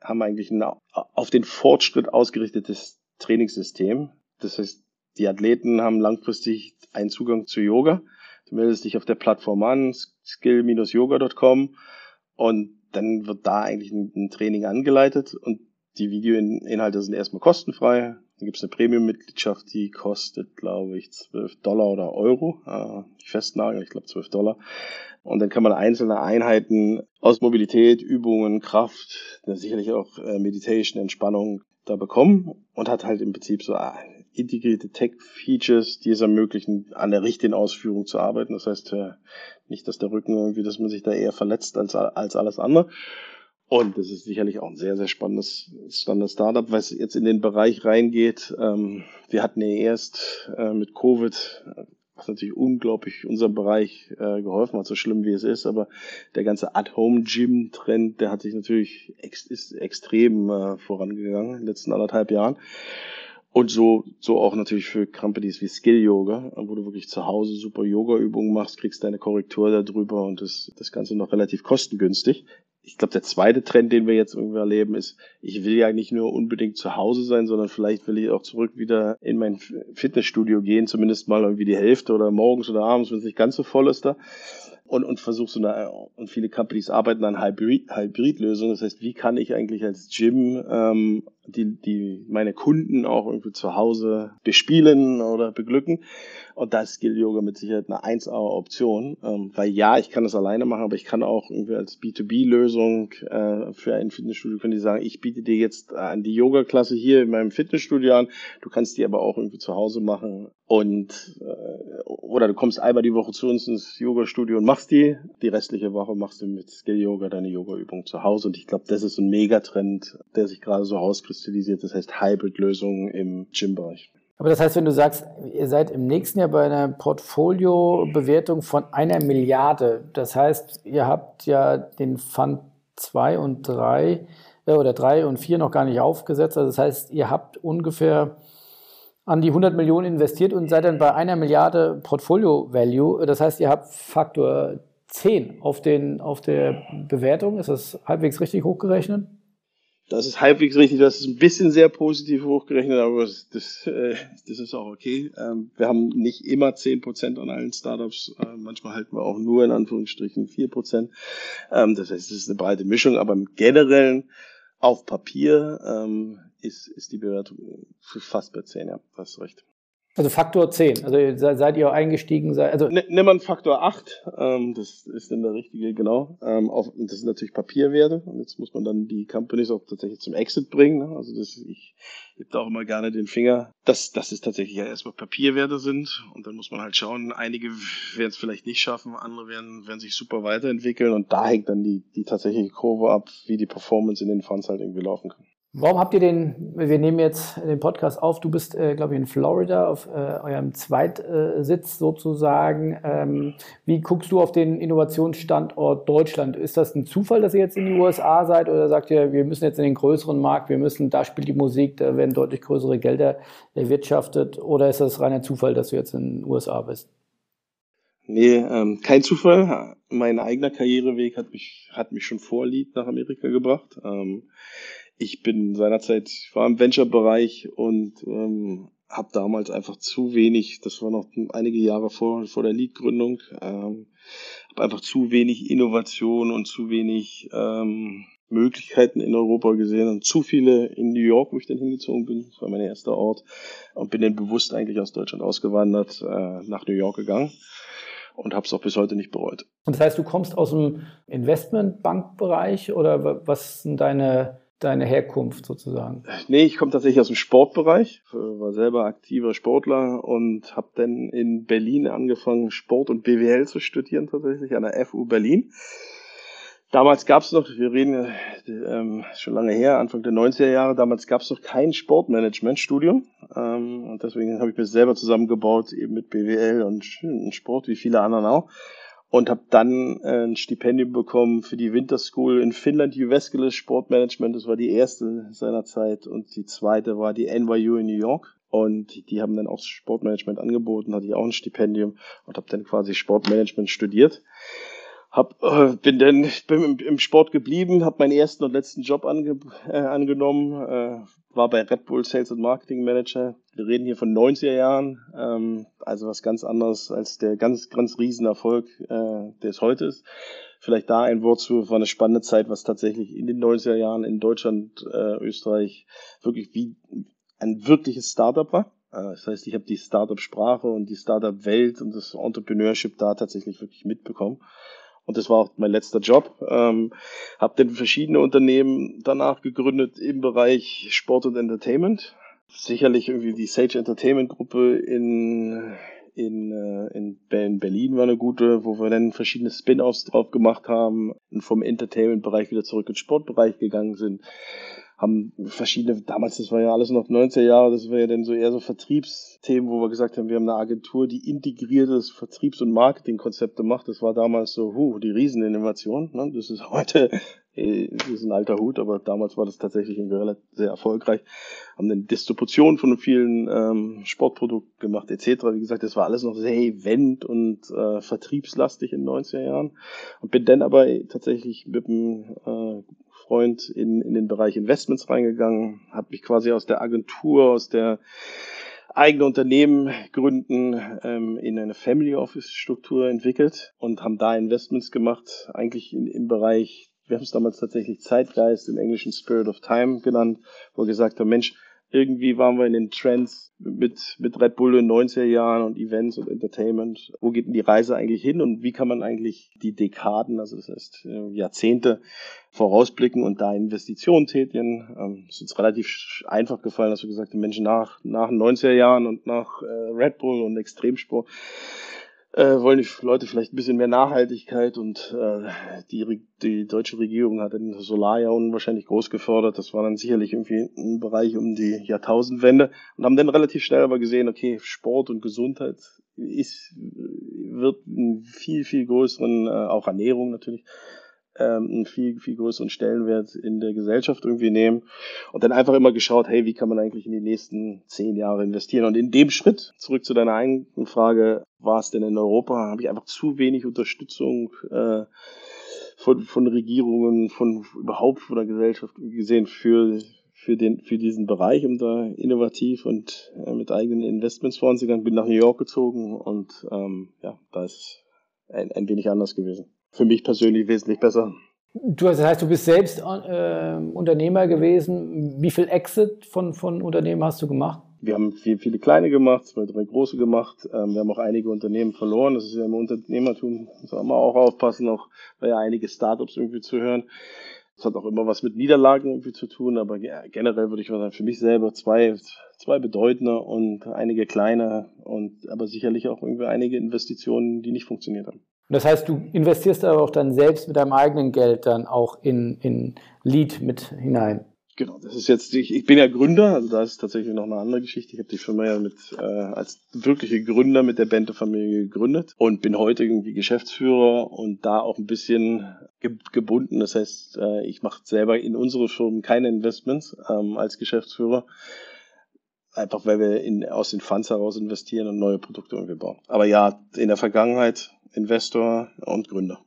haben eigentlich ein auf den Fortschritt ausgerichtetes Trainingssystem. Das heißt, die Athleten haben langfristig einen Zugang zu Yoga. Du meldest dich auf der Plattform an, skill-yoga.com und dann wird da eigentlich ein, ein Training angeleitet und die Videoinhalte sind erstmal kostenfrei. Dann gibt es eine Premium-Mitgliedschaft, die kostet, glaube ich, 12 Dollar oder Euro. Äh, festnageln, ich glaube 12 Dollar. Und dann kann man einzelne Einheiten aus Mobilität, Übungen, Kraft, sicherlich auch äh, Meditation, Entspannung da bekommen und hat halt im Prinzip so äh, integrierte Tech-Features, die es ermöglichen, an der richtigen Ausführung zu arbeiten. Das heißt, äh, nicht, dass der Rücken irgendwie, dass man sich da eher verletzt als, als alles andere. Und das ist sicherlich auch ein sehr, sehr spannendes, spannendes Startup, weil es jetzt in den Bereich reingeht. Ähm, wir hatten ja erst äh, mit Covid, was natürlich unglaublich unserem Bereich äh, geholfen hat, so schlimm wie es ist, aber der ganze At-Home-Gym-Trend, der hat sich natürlich ist extrem vorangegangen in den letzten anderthalb Jahren. Und so, so auch natürlich für Companies wie Skill Yoga, wo du wirklich zu Hause super Yoga-Übungen machst, kriegst deine Korrektur darüber und das, das Ganze noch relativ kostengünstig. Ich glaube, der zweite Trend, den wir jetzt irgendwie erleben, ist, ich will ja nicht nur unbedingt zu Hause sein, sondern vielleicht will ich auch zurück wieder in mein Fitnessstudio gehen, zumindest mal irgendwie die Hälfte oder morgens oder abends, wenn es nicht ganz so voll ist da. Und, und versuche so eine, und viele Companies arbeiten an Hybrid, Hybrid-Lösungen. Das heißt, wie kann ich eigentlich als Gym ähm, die, die meine Kunden auch irgendwie zu Hause bespielen oder beglücken? Und da ist Skill Yoga mit Sicherheit eine 1A-Option, ähm, weil ja, ich kann das alleine machen, aber ich kann auch irgendwie als B2B-Lösung äh, für ein Fitnessstudio können die sagen, ich biete dir jetzt an die Yoga-Klasse hier in meinem Fitnessstudio an, du kannst die aber auch irgendwie zu Hause machen und äh, oder du kommst einmal die Woche zu uns ins Yoga-Studio und machst die, die restliche Woche machst du mit Skill Yoga deine Yoga-Übung zu Hause und ich glaube, das ist ein Megatrend, der sich gerade so auskristallisiert, das heißt Hybrid-Lösungen im Gym-Bereich. Aber das heißt, wenn du sagst, ihr seid im nächsten Jahr bei einer Portfolio-Bewertung von einer Milliarde, das heißt, ihr habt ja den Fund 2 und 3 äh, oder 3 und 4 noch gar nicht aufgesetzt. Also das heißt, ihr habt ungefähr an die 100 Millionen investiert und seid dann bei einer Milliarde Portfolio-Value. Das heißt, ihr habt Faktor 10 auf, den, auf der Bewertung. Ist das halbwegs richtig hochgerechnet? Das ist halbwegs richtig, das ist ein bisschen sehr positiv hochgerechnet, aber das, äh, das ist auch okay. Ähm, wir haben nicht immer zehn Prozent an allen Startups, äh, manchmal halten wir auch nur in Anführungsstrichen vier Prozent. Ähm, das heißt, es ist eine breite Mischung, aber im Generellen auf Papier ähm, ist, ist die Bewertung fast bei zehn, ja, hast recht. Also Faktor 10. Also seid ihr eingestiegen? Seid, also Nimm mal Faktor 8. Ähm, das ist dann der richtige, genau. Ähm, auf, das sind natürlich Papierwerte. Und jetzt muss man dann die Companies auch tatsächlich zum Exit bringen. Ne? Also das, ich gebe da auch immer gerne den Finger, dass, dass es tatsächlich ja erstmal Papierwerte sind. Und dann muss man halt schauen, einige werden es vielleicht nicht schaffen, andere werden, werden sich super weiterentwickeln. Und da hängt dann die, die tatsächliche Kurve ab, wie die Performance in den Funds halt irgendwie laufen kann. Warum habt ihr den, wir nehmen jetzt den Podcast auf, du bist, äh, glaube ich, in Florida auf äh, eurem Zweitsitz sozusagen. Ähm, wie guckst du auf den Innovationsstandort Deutschland? Ist das ein Zufall, dass ihr jetzt in die USA seid oder sagt ihr, wir müssen jetzt in den größeren Markt, wir müssen, da spielt die Musik, da werden deutlich größere Gelder erwirtschaftet oder ist das reiner Zufall, dass du jetzt in den USA bist? Nee, ähm, kein Zufall. Mein eigener Karriereweg hat mich, hat mich schon vor Lead nach Amerika gebracht. Ähm, ich bin seinerzeit, ich war im Venture-Bereich und ähm, habe damals einfach zu wenig, das war noch einige Jahre vor, vor der Lead-Gründung, ähm, habe einfach zu wenig Innovation und zu wenig ähm, Möglichkeiten in Europa gesehen und zu viele in New York, wo ich dann hingezogen bin. Das war mein erster Ort und bin dann bewusst eigentlich aus Deutschland ausgewandert, äh, nach New York gegangen und habe es auch bis heute nicht bereut. Und das heißt, du kommst aus dem Investmentbankbereich oder was sind deine deine Herkunft sozusagen? Nee, ich komme tatsächlich aus dem Sportbereich, war selber aktiver Sportler und habe dann in Berlin angefangen, Sport und BWL zu studieren tatsächlich an der FU Berlin. Damals gab es noch, wir reden ähm, schon lange her, Anfang der 90er Jahre, damals gab es noch kein Sportmanagement-Studium. Ähm, und deswegen habe ich mir selber zusammengebaut, eben mit BWL und Sport, wie viele anderen auch und habe dann äh, ein Stipendium bekommen für die Winter in Finnland, Jyväskylä Sportmanagement. Das war die erste seiner Zeit und die zweite war die NYU in New York. Und die haben dann auch Sportmanagement angeboten, hatte ich auch ein Stipendium und habe dann quasi Sportmanagement studiert. Hab, äh, bin dann bin im, im Sport geblieben, habe meinen ersten und letzten Job ange, äh, angenommen, äh, war bei Red Bull Sales und Marketing Manager. Wir reden hier von 90er Jahren, ähm, also was ganz anderes als der ganz, ganz Riesenerfolg, äh, der es heute ist. Vielleicht da ein Wort zu, war eine spannende Zeit, was tatsächlich in den 90er Jahren in Deutschland, äh, Österreich wirklich wie ein wirkliches Startup war. Äh, das heißt, ich habe die Startup-Sprache und die Startup-Welt und das Entrepreneurship da tatsächlich wirklich mitbekommen. Und das war auch mein letzter Job. Ähm, habe dann verschiedene Unternehmen danach gegründet im Bereich Sport und Entertainment. Sicherlich irgendwie die Sage Entertainment Gruppe in in, äh, in Berlin war eine gute, wo wir dann verschiedene Spin-offs drauf gemacht haben und vom Entertainment-Bereich wieder zurück in den Sportbereich gegangen sind haben verschiedene, damals, das war ja alles noch 90er Jahre, das war ja dann so eher so Vertriebsthemen, wo wir gesagt haben, wir haben eine Agentur, die integriertes Vertriebs- und Marketingkonzepte macht. Das war damals so, huh, die Rieseninnovation. Ne? Das ist heute, das ist ein alter Hut, aber damals war das tatsächlich sehr erfolgreich. Haben eine Distribution von vielen ähm, Sportprodukten gemacht, etc. Wie gesagt, das war alles noch sehr event- und äh, vertriebslastig in den 90er Jahren. Und bin dann aber tatsächlich mit einem äh, Freund in, in den Bereich Investments reingegangen, habe mich quasi aus der Agentur, aus der eigene Unternehmen gründen, ähm, in eine Family Office Struktur entwickelt und haben da Investments gemacht, eigentlich in, im Bereich, wir haben es damals tatsächlich Zeitgeist, im englischen Spirit of Time genannt, wo wir gesagt haben, Mensch, irgendwie waren wir in den Trends mit, mit Red Bull in den 90er Jahren und Events und Entertainment. Wo geht denn die Reise eigentlich hin und wie kann man eigentlich die Dekaden, also das heißt äh, Jahrzehnte, vorausblicken und da Investitionen tätigen? Ähm, es ist uns relativ einfach gefallen, dass wir gesagt haben, Menschen nach, nach den 90er Jahren und nach äh, Red Bull und Extremsport äh, wollen die Leute vielleicht ein bisschen mehr Nachhaltigkeit und äh, die, die deutsche Regierung hat den Solar ja unwahrscheinlich groß gefördert. Das war dann sicherlich irgendwie ein Bereich um die Jahrtausendwende und haben dann relativ schnell aber gesehen, okay, Sport und Gesundheit ist, wird einen viel, viel größeren, äh, auch Ernährung natürlich, ähm, einen viel, viel größeren Stellenwert in der Gesellschaft irgendwie nehmen und dann einfach immer geschaut, hey, wie kann man eigentlich in die nächsten zehn Jahre investieren? Und in dem Schritt, zurück zu deiner eigenen Frage, war es denn in Europa, habe ich einfach zu wenig Unterstützung äh, von, von Regierungen, von überhaupt von der Gesellschaft gesehen für für den für diesen Bereich, um da innovativ und äh, mit eigenen Investments voranzugegangen. Bin nach New York gezogen und ähm, ja, da ist ein, ein wenig anders gewesen für mich persönlich wesentlich besser. Du, das heißt, du bist selbst äh, Unternehmer gewesen. Wie viel Exit von, von Unternehmen hast du gemacht? Wir haben viel, viele kleine gemacht, zwei, drei große gemacht. Ähm, wir haben auch einige Unternehmen verloren. Das ist ja im Unternehmertum, muss man auch aufpassen, auch bei ja einige Startups irgendwie zu hören. Das hat auch immer was mit Niederlagen irgendwie zu tun, aber generell würde ich mal sagen, für mich selber zwei, zwei bedeutende und einige kleine und aber sicherlich auch irgendwie einige Investitionen, die nicht funktioniert haben. Das heißt, du investierst aber auch dann selbst mit deinem eigenen Geld dann auch in, in Lead mit hinein. Genau, das ist jetzt, ich, ich bin ja Gründer, also da ist tatsächlich noch eine andere Geschichte. Ich habe die Firma ja mit äh, als wirkliche Gründer mit der Bente-Familie gegründet und bin heute irgendwie Geschäftsführer und da auch ein bisschen ge gebunden. Das heißt, äh, ich mache selber in unsere Firmen keine Investments ähm, als Geschäftsführer. Einfach weil wir in, aus den Funds heraus investieren und neue Produkte irgendwie bauen. Aber ja, in der Vergangenheit Investor und Gründer.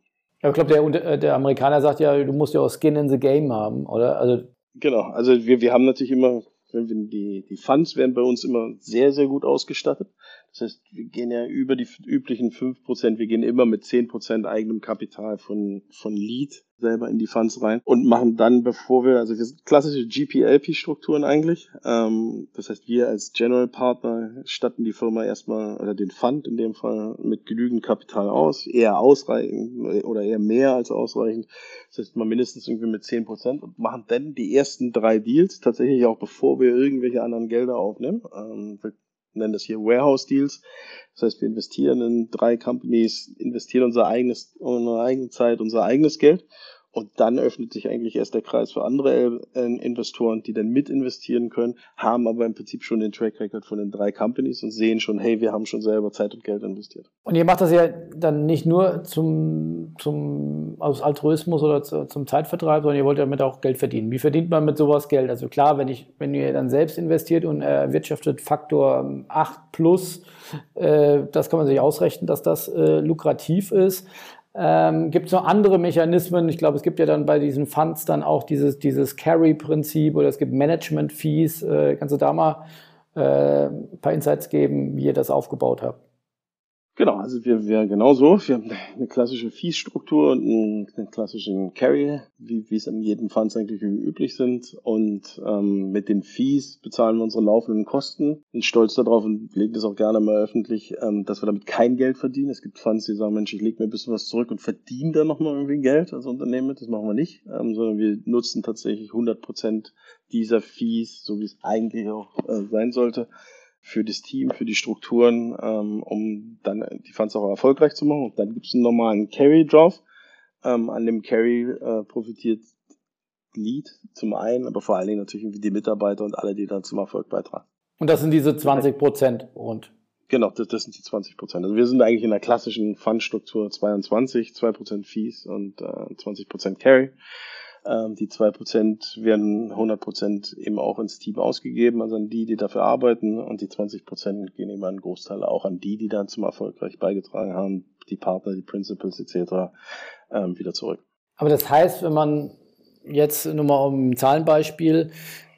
Ja, ich glaube, der, äh, der Amerikaner sagt ja, du musst ja auch Skin in the Game haben, oder? Also genau, also wir, wir haben natürlich immer, wenn wir die, die Funds werden bei uns immer sehr, sehr gut ausgestattet. Das heißt, wir gehen ja über die üblichen 5%, wir gehen immer mit 10% eigenem Kapital von, von Lead selber in die Funds rein und machen dann, bevor wir, also wir sind klassische GPLP-Strukturen eigentlich. Ähm, das heißt, wir als General Partner statten die Firma erstmal oder den Fund in dem Fall mit genügend Kapital aus, eher ausreichend oder eher mehr als ausreichend. Das heißt, mal mindestens irgendwie mit 10 Prozent und machen dann die ersten drei Deals tatsächlich auch bevor wir irgendwelche anderen Gelder aufnehmen. Ähm, nennen das hier Warehouse Deals. Das heißt, wir investieren in drei Companies, investieren unser eigenes, unsere eigene Zeit, unser eigenes Geld und dann öffnet sich eigentlich erst der Kreis für andere äh, Investoren, die dann mit investieren können, haben aber im Prinzip schon den Track Record von den drei Companies und sehen schon, hey, wir haben schon selber Zeit und Geld investiert. Und ihr macht das ja dann nicht nur zum, zum aus Altruismus oder zu, zum Zeitvertreib, sondern ihr wollt damit auch Geld verdienen. Wie verdient man mit sowas Geld? Also klar, wenn ich, wenn ihr dann selbst investiert und erwirtschaftet Faktor 8 plus, äh, das kann man sich ausrechnen, dass das äh, lukrativ ist. Ähm, gibt es noch andere Mechanismen? Ich glaube, es gibt ja dann bei diesen Funds dann auch dieses, dieses Carry-Prinzip oder es gibt Management-Fees. Äh, kannst du da mal äh, ein paar Insights geben, wie ihr das aufgebaut habt? Genau, also wir, wir genau so. Wir haben eine klassische Fee-Struktur und einen, einen, klassischen Carry, wie, wie es an jedem Funds eigentlich üblich sind. Und ähm, mit den Fees bezahlen wir unsere laufenden Kosten. Bin stolz darauf und lege das auch gerne mal öffentlich, ähm, dass wir damit kein Geld verdienen. Es gibt Funds, die sagen, Mensch, ich lege mir ein bisschen was zurück und verdiene dann nochmal irgendwie Geld als Unternehmen. Das machen wir nicht, ähm, sondern wir nutzen tatsächlich 100 Prozent dieser Fees, so wie es eigentlich auch äh, sein sollte für das Team, für die Strukturen, ähm, um dann die Funds auch erfolgreich zu machen. Und dann gibt es einen normalen Carry drauf. Ähm, an dem Carry äh, profitiert Lead zum einen, aber vor allen Dingen natürlich die Mitarbeiter und alle, die dann zum Erfolg beitragen. Und das sind diese 20 Prozent rund. Genau, das, das sind die 20 Prozent. Also wir sind eigentlich in der klassischen Fund-Struktur 22, 2 Prozent Fees und äh, 20 Prozent Carry. Ähm, die zwei Prozent werden 100 Prozent eben auch ins Team ausgegeben, also an die, die dafür arbeiten. Und die 20 Prozent gehen eben einen Großteil auch an die, die dann zum erfolgreich beigetragen haben, die Partner, die Principals etc. Ähm, wieder zurück. Aber das heißt, wenn man jetzt nur mal um ein Zahlenbeispiel,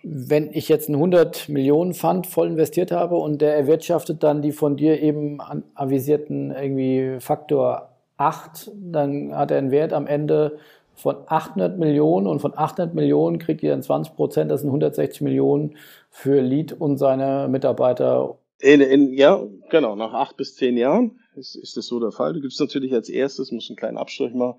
wenn ich jetzt einen 100 Millionen Fund voll investiert habe und der erwirtschaftet dann die von dir eben avisierten irgendwie Faktor 8, dann hat er einen Wert am Ende von 800 Millionen und von 800 Millionen kriegt ihr dann 20 Prozent, das sind 160 Millionen für Lead und seine Mitarbeiter. In, in, ja, genau, nach acht bis zehn Jahren ist, ist das so der Fall. Du gibst natürlich als erstes, muss einen kleinen Abstrich machen,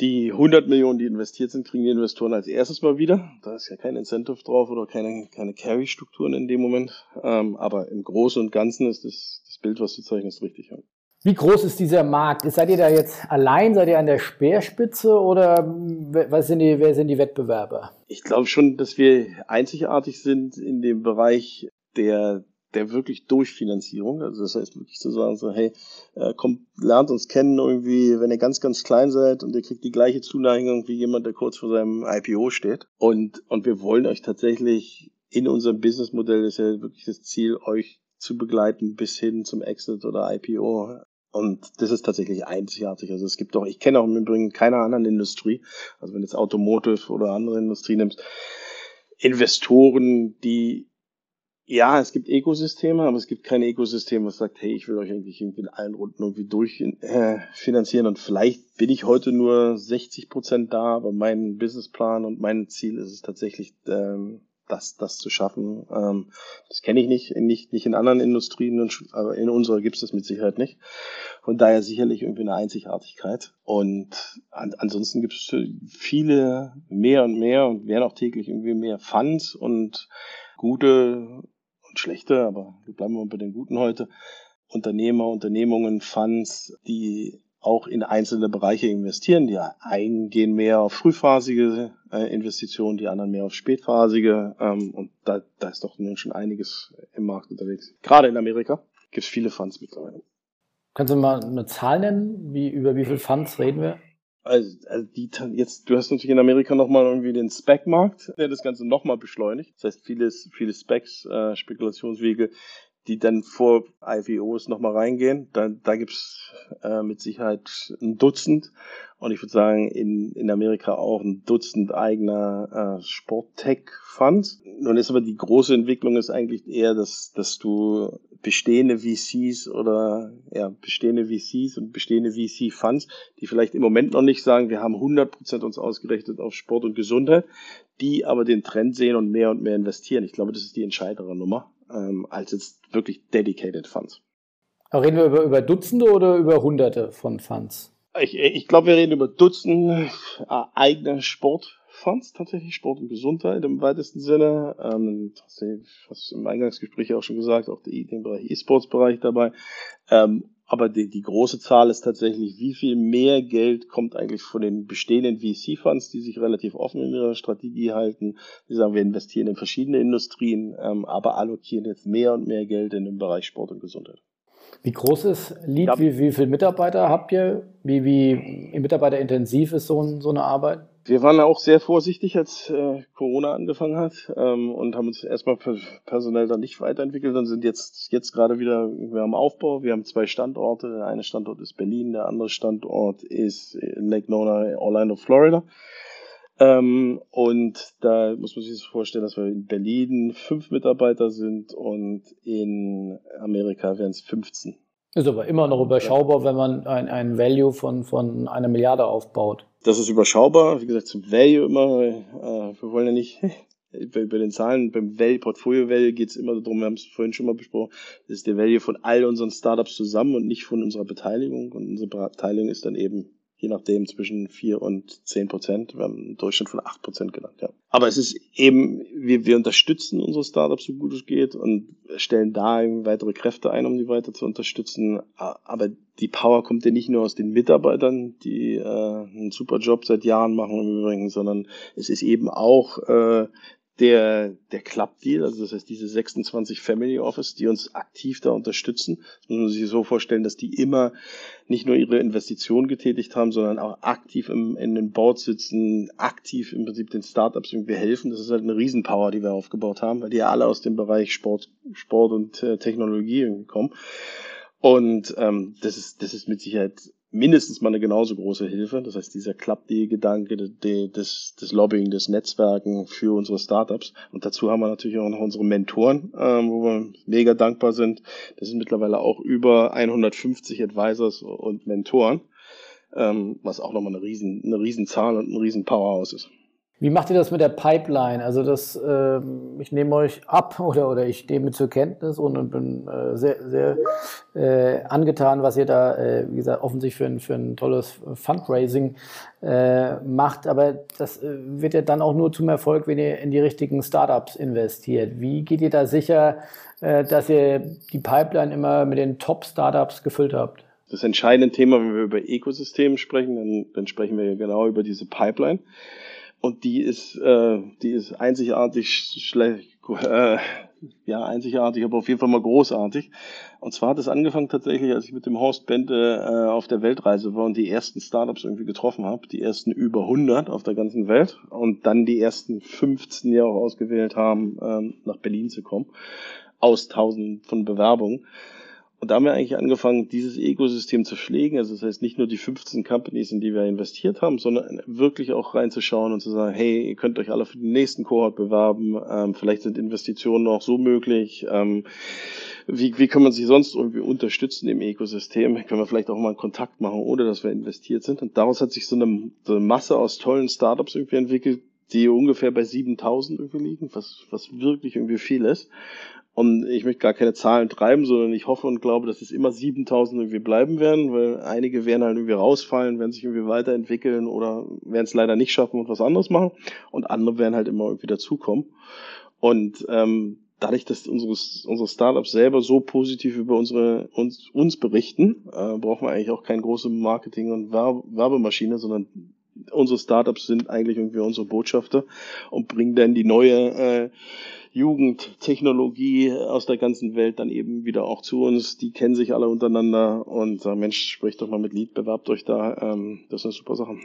die 100 Millionen, die investiert sind, kriegen die Investoren als erstes mal wieder. Da ist ja kein Incentive drauf oder keine, keine Carry-Strukturen in dem Moment. Ähm, aber im Großen und Ganzen ist das, das Bild, was du zeichnest, richtig. Wie groß ist dieser Markt? Seid ihr da jetzt allein? Seid ihr an der Speerspitze oder was sind die, wer sind die Wettbewerber? Ich glaube schon, dass wir einzigartig sind in dem Bereich der der wirklich Durchfinanzierung. Also das heißt wirklich zu sagen, so, hey, äh, kommt, lernt uns kennen irgendwie, wenn ihr ganz, ganz klein seid und ihr kriegt die gleiche Zuneigung wie jemand, der kurz vor seinem IPO steht. Und, und wir wollen euch tatsächlich in unserem Businessmodell ist ja wirklich das Ziel, euch zu begleiten bis hin zum Exit oder IPO. Und das ist tatsächlich einzigartig. Also es gibt auch, ich kenne auch im Übrigen keiner anderen Industrie, also wenn du jetzt Automotive oder andere Industrie nimmst, Investoren, die ja, es gibt Ökosysteme, aber es gibt kein Ökosystem, was sagt, hey, ich will euch eigentlich irgendwie in allen Runden irgendwie durchfinanzieren äh, und vielleicht bin ich heute nur 60 Prozent da, aber mein Businessplan und mein Ziel ist es tatsächlich, ähm, das, das zu schaffen. Ähm, das kenne ich nicht, nicht, nicht in anderen Industrien, aber in unserer gibt es das mit Sicherheit nicht. Von daher sicherlich irgendwie eine Einzigartigkeit. Und an, ansonsten gibt es viele mehr und mehr und werden auch täglich irgendwie mehr Funds und gute und schlechte, aber wir bleiben mal bei den guten heute. Unternehmer, Unternehmungen, Funds, die auch in einzelne Bereiche investieren. Die einen gehen mehr auf frühphasige äh, Investitionen, die anderen mehr auf spätphasige. Ähm, und da, da ist doch nun schon einiges im Markt unterwegs. Gerade in Amerika gibt es viele Funds mittlerweile. Kannst du mal eine Zahl nennen? Wie, über wie viele Funds reden wir? Also, also die jetzt, du hast natürlich in Amerika nochmal irgendwie den Spec-Markt, der das Ganze nochmal beschleunigt. Das heißt, vieles, viele Specs, äh, Spekulationswege die dann vor IVOs nochmal reingehen. Da, da gibt's äh, mit Sicherheit ein Dutzend und ich würde sagen in, in Amerika auch ein Dutzend eigener äh, Sport-Tech-Funds. Nun ist aber die große Entwicklung ist eigentlich eher, dass, dass du bestehende VCs oder ja, bestehende VCs und bestehende VC-Funds, die vielleicht im Moment noch nicht sagen, wir haben 100% uns ausgerichtet auf Sport und Gesundheit, die aber den Trend sehen und mehr und mehr investieren. Ich glaube, das ist die entscheidere Nummer ähm, als jetzt wirklich dedicated Funds. Aber reden wir über, über Dutzende oder über Hunderte von Funds? Ich, ich glaube, wir reden über Dutzende äh, eigene Sportfonds, tatsächlich Sport und Gesundheit im weitesten Sinne. Ähm, hast du im Eingangsgespräch auch schon gesagt, auch den Bereich E-Sports-Bereich dabei. Ähm, aber die, die große Zahl ist tatsächlich, wie viel mehr Geld kommt eigentlich von den bestehenden VC-Funds, die sich relativ offen in ihrer Strategie halten. Die sagen, wir investieren in verschiedene Industrien, ähm, aber allokieren jetzt mehr und mehr Geld in den Bereich Sport und Gesundheit. Wie groß ist Lead? Ja. Wie, wie viele Mitarbeiter habt ihr? Wie, wie mitarbeiterintensiv ist so, so eine Arbeit? Wir waren auch sehr vorsichtig, als äh, Corona angefangen hat ähm, und haben uns erstmal personell dann nicht weiterentwickelt und sind jetzt, jetzt gerade wieder wir am Aufbau. Wir haben zwei Standorte. Der eine Standort ist Berlin, der andere Standort ist in Lake Nona, Orlando, Florida. Ähm, und da muss man sich das vorstellen, dass wir in Berlin fünf Mitarbeiter sind und in Amerika wären es 15. Ist aber immer noch überschaubar, wenn man ein, ein Value von, von einer Milliarde aufbaut. Das ist überschaubar. Wie gesagt, zum Value immer. Äh, wir wollen ja nicht bei den Zahlen, beim Value, Portfolio Value geht es immer darum, wir haben es vorhin schon mal besprochen, das ist der Value von all unseren Startups zusammen und nicht von unserer Beteiligung. Und unsere Beteiligung ist dann eben je nachdem zwischen vier und zehn Prozent. Wir haben einen Durchschnitt von acht Prozent genannt, ja. Aber es ist eben, wir, wir unterstützen unsere Startups so gut es geht und stellen da eben weitere Kräfte ein, um die weiter zu unterstützen. Aber die Power kommt ja nicht nur aus den Mitarbeitern, die äh, einen super Job seit Jahren machen im Übrigen, sondern es ist eben auch äh, der, der Club-Deal, also das heißt diese 26 Family Office, die uns aktiv da unterstützen. Das muss man sich so vorstellen, dass die immer nicht nur ihre Investitionen getätigt haben, sondern auch aktiv im, in den Board sitzen, aktiv im Prinzip den Startups irgendwie helfen. Das ist halt eine Riesenpower, die wir aufgebaut haben, weil die ja alle aus dem Bereich Sport, Sport und äh, Technologie kommen. Und ähm, das ist das ist mit Sicherheit mindestens mal eine genauso große Hilfe. Das heißt, dieser Club-Deal-Gedanke, das, das Lobbying, das Netzwerken für unsere Startups. Und dazu haben wir natürlich auch noch unsere Mentoren, ähm, wo wir mega dankbar sind. Das sind mittlerweile auch über 150 Advisors und Mentoren, ähm, was auch nochmal eine riesen, eine riesen Zahl und ein riesen Powerhouse ist. Wie macht ihr das mit der Pipeline? Also das, äh, ich nehme euch ab oder, oder ich nehme zur Kenntnis und, und bin äh, sehr, sehr äh, angetan, was ihr da, äh, wie gesagt, offensichtlich für ein, für ein tolles Fundraising äh, macht. Aber das äh, wird ja dann auch nur zum Erfolg, wenn ihr in die richtigen Startups investiert. Wie geht ihr da sicher, äh, dass ihr die Pipeline immer mit den Top-Startups gefüllt habt? Das entscheidende Thema, wenn wir über Ökosysteme sprechen, dann, dann sprechen wir genau über diese Pipeline und die ist, äh, die ist einzigartig schlecht, äh, ja, einzigartig, aber auf jeden Fall mal großartig. Und zwar hat es angefangen tatsächlich, als ich mit dem Horst Bente äh, auf der Weltreise war und die ersten Startups irgendwie getroffen habe, die ersten über 100 auf der ganzen Welt und dann die ersten 15 Jahre ausgewählt haben, ähm, nach Berlin zu kommen, aus tausenden von Bewerbungen. Und da haben wir eigentlich angefangen, dieses Ökosystem zu pflegen. Also das heißt nicht nur die 15 Companies, in die wir investiert haben, sondern wirklich auch reinzuschauen und zu sagen, hey, ihr könnt euch alle für den nächsten Kohort bewerben. Ähm, vielleicht sind Investitionen auch so möglich. Ähm, wie, wie kann man sich sonst irgendwie unterstützen im Ökosystem? Können wir vielleicht auch mal einen Kontakt machen, ohne dass wir investiert sind? Und daraus hat sich so eine, so eine Masse aus tollen Startups irgendwie entwickelt, die ungefähr bei 7000 irgendwie liegen, was, was wirklich irgendwie viel ist. Und ich möchte gar keine Zahlen treiben, sondern ich hoffe und glaube, dass es immer 7000 irgendwie bleiben werden, weil einige werden halt irgendwie rausfallen, werden sich irgendwie weiterentwickeln oder werden es leider nicht schaffen und was anderes machen. Und andere werden halt immer irgendwie dazukommen. Und ähm, dadurch, dass unsere, unsere Startups selber so positiv über unsere uns, uns berichten, äh, brauchen wir eigentlich auch keine große Marketing- und Werbemaschine, sondern unsere Startups sind eigentlich irgendwie unsere Botschafter und bringen dann die neue äh, Jugendtechnologie aus der ganzen Welt dann eben wieder auch zu uns. Die kennen sich alle untereinander und sagen, Mensch, sprecht doch mal mit Lied, bewerbt euch da. Ähm, das eine super Sache.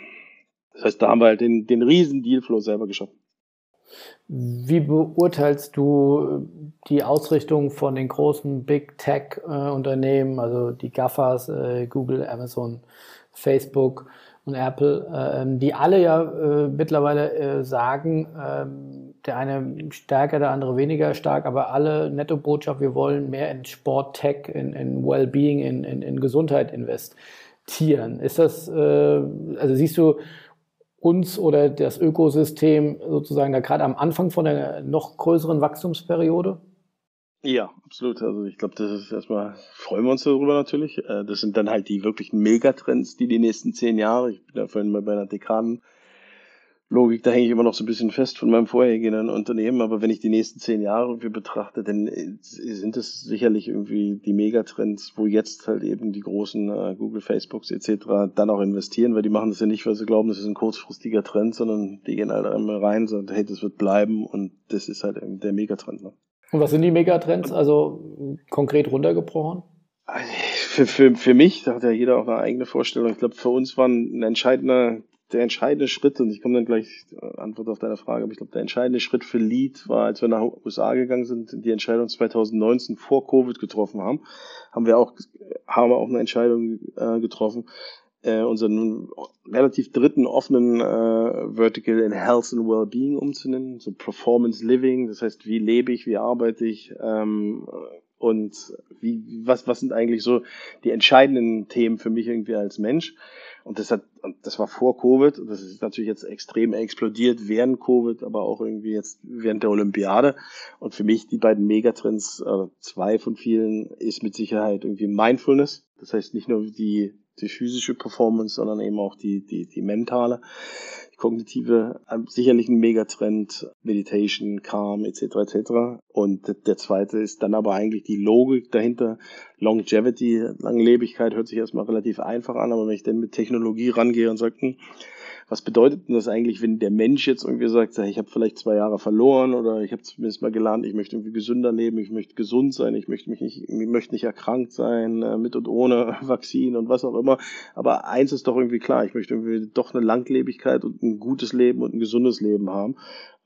Das heißt, da haben wir halt den, den riesen Dealflow selber geschafft. Wie beurteilst du die Ausrichtung von den großen Big Tech äh, also die GAFAs, äh, Google, Amazon, Facebook und Apple, äh, die alle ja äh, mittlerweile äh, sagen, ähm, der eine stärker, der andere weniger stark, aber alle Netto-Botschaft, wir wollen mehr in Sport, Tech, in, in Wellbeing, in, in, in Gesundheit investieren. Ist das, äh, also siehst du uns oder das Ökosystem sozusagen da gerade am Anfang von einer noch größeren Wachstumsperiode? Ja, absolut. Also ich glaube, das ist erstmal, freuen wir uns darüber natürlich. Äh, das sind dann halt die wirklichen Megatrends, die die nächsten zehn Jahre, ich bin ja vorhin mal bei einer Dekaden Logik, da hänge ich immer noch so ein bisschen fest von meinem vorherigen Unternehmen, aber wenn ich die nächsten zehn Jahre irgendwie betrachte, dann äh, sind es sicherlich irgendwie die Megatrends, wo jetzt halt eben die großen äh, Google, Facebooks etc. dann auch investieren, weil die machen das ja nicht, weil sie glauben, das ist ein kurzfristiger Trend, sondern die gehen halt einmal rein und sagen, hey, das wird bleiben und das ist halt eben der Megatrend. Ne? Und was sind die Megatrends, also konkret runtergebrochen? Also, für, für, für mich, da hat ja jeder auch eine eigene Vorstellung. Ich glaube, für uns war ein entscheidender der entscheidende Schritt, und ich komme dann gleich äh, Antwort auf deine Frage, aber ich glaube, der entscheidende Schritt für Lead war, als wir nach USA gegangen sind, die Entscheidung 2019 vor Covid getroffen haben, haben wir auch, haben wir auch eine Entscheidung äh, getroffen, äh, unseren relativ dritten offenen äh, Vertical in Health and Wellbeing umzunennen, so Performance Living, das heißt, wie lebe ich, wie arbeite ich ähm, und wie, was, was sind eigentlich so die entscheidenden Themen für mich irgendwie als Mensch. Und das hat, das war vor Covid und das ist natürlich jetzt extrem explodiert während Covid, aber auch irgendwie jetzt während der Olympiade. Und für mich die beiden Megatrends, äh, zwei von vielen, ist mit Sicherheit irgendwie Mindfulness. Das heißt nicht nur die, die physische Performance, sondern eben auch die, die, die mentale kognitive, äh, sicherlich ein Megatrend, Meditation, Calm etc. etc. Und der zweite ist dann aber eigentlich die Logik dahinter. Longevity, Langlebigkeit hört sich erstmal relativ einfach an, aber wenn ich dann mit Technologie rangehe und sage, hm, was bedeutet denn das eigentlich, wenn der Mensch jetzt irgendwie sagt, ich habe vielleicht zwei Jahre verloren oder ich habe zumindest mal gelernt, ich möchte irgendwie gesünder leben, ich möchte gesund sein, ich möchte mich nicht, ich möchte nicht erkrankt sein, äh, mit und ohne Vakzin und was auch immer. Aber eins ist doch irgendwie klar, ich möchte irgendwie doch eine Langlebigkeit und ein gutes Leben und ein gesundes Leben haben.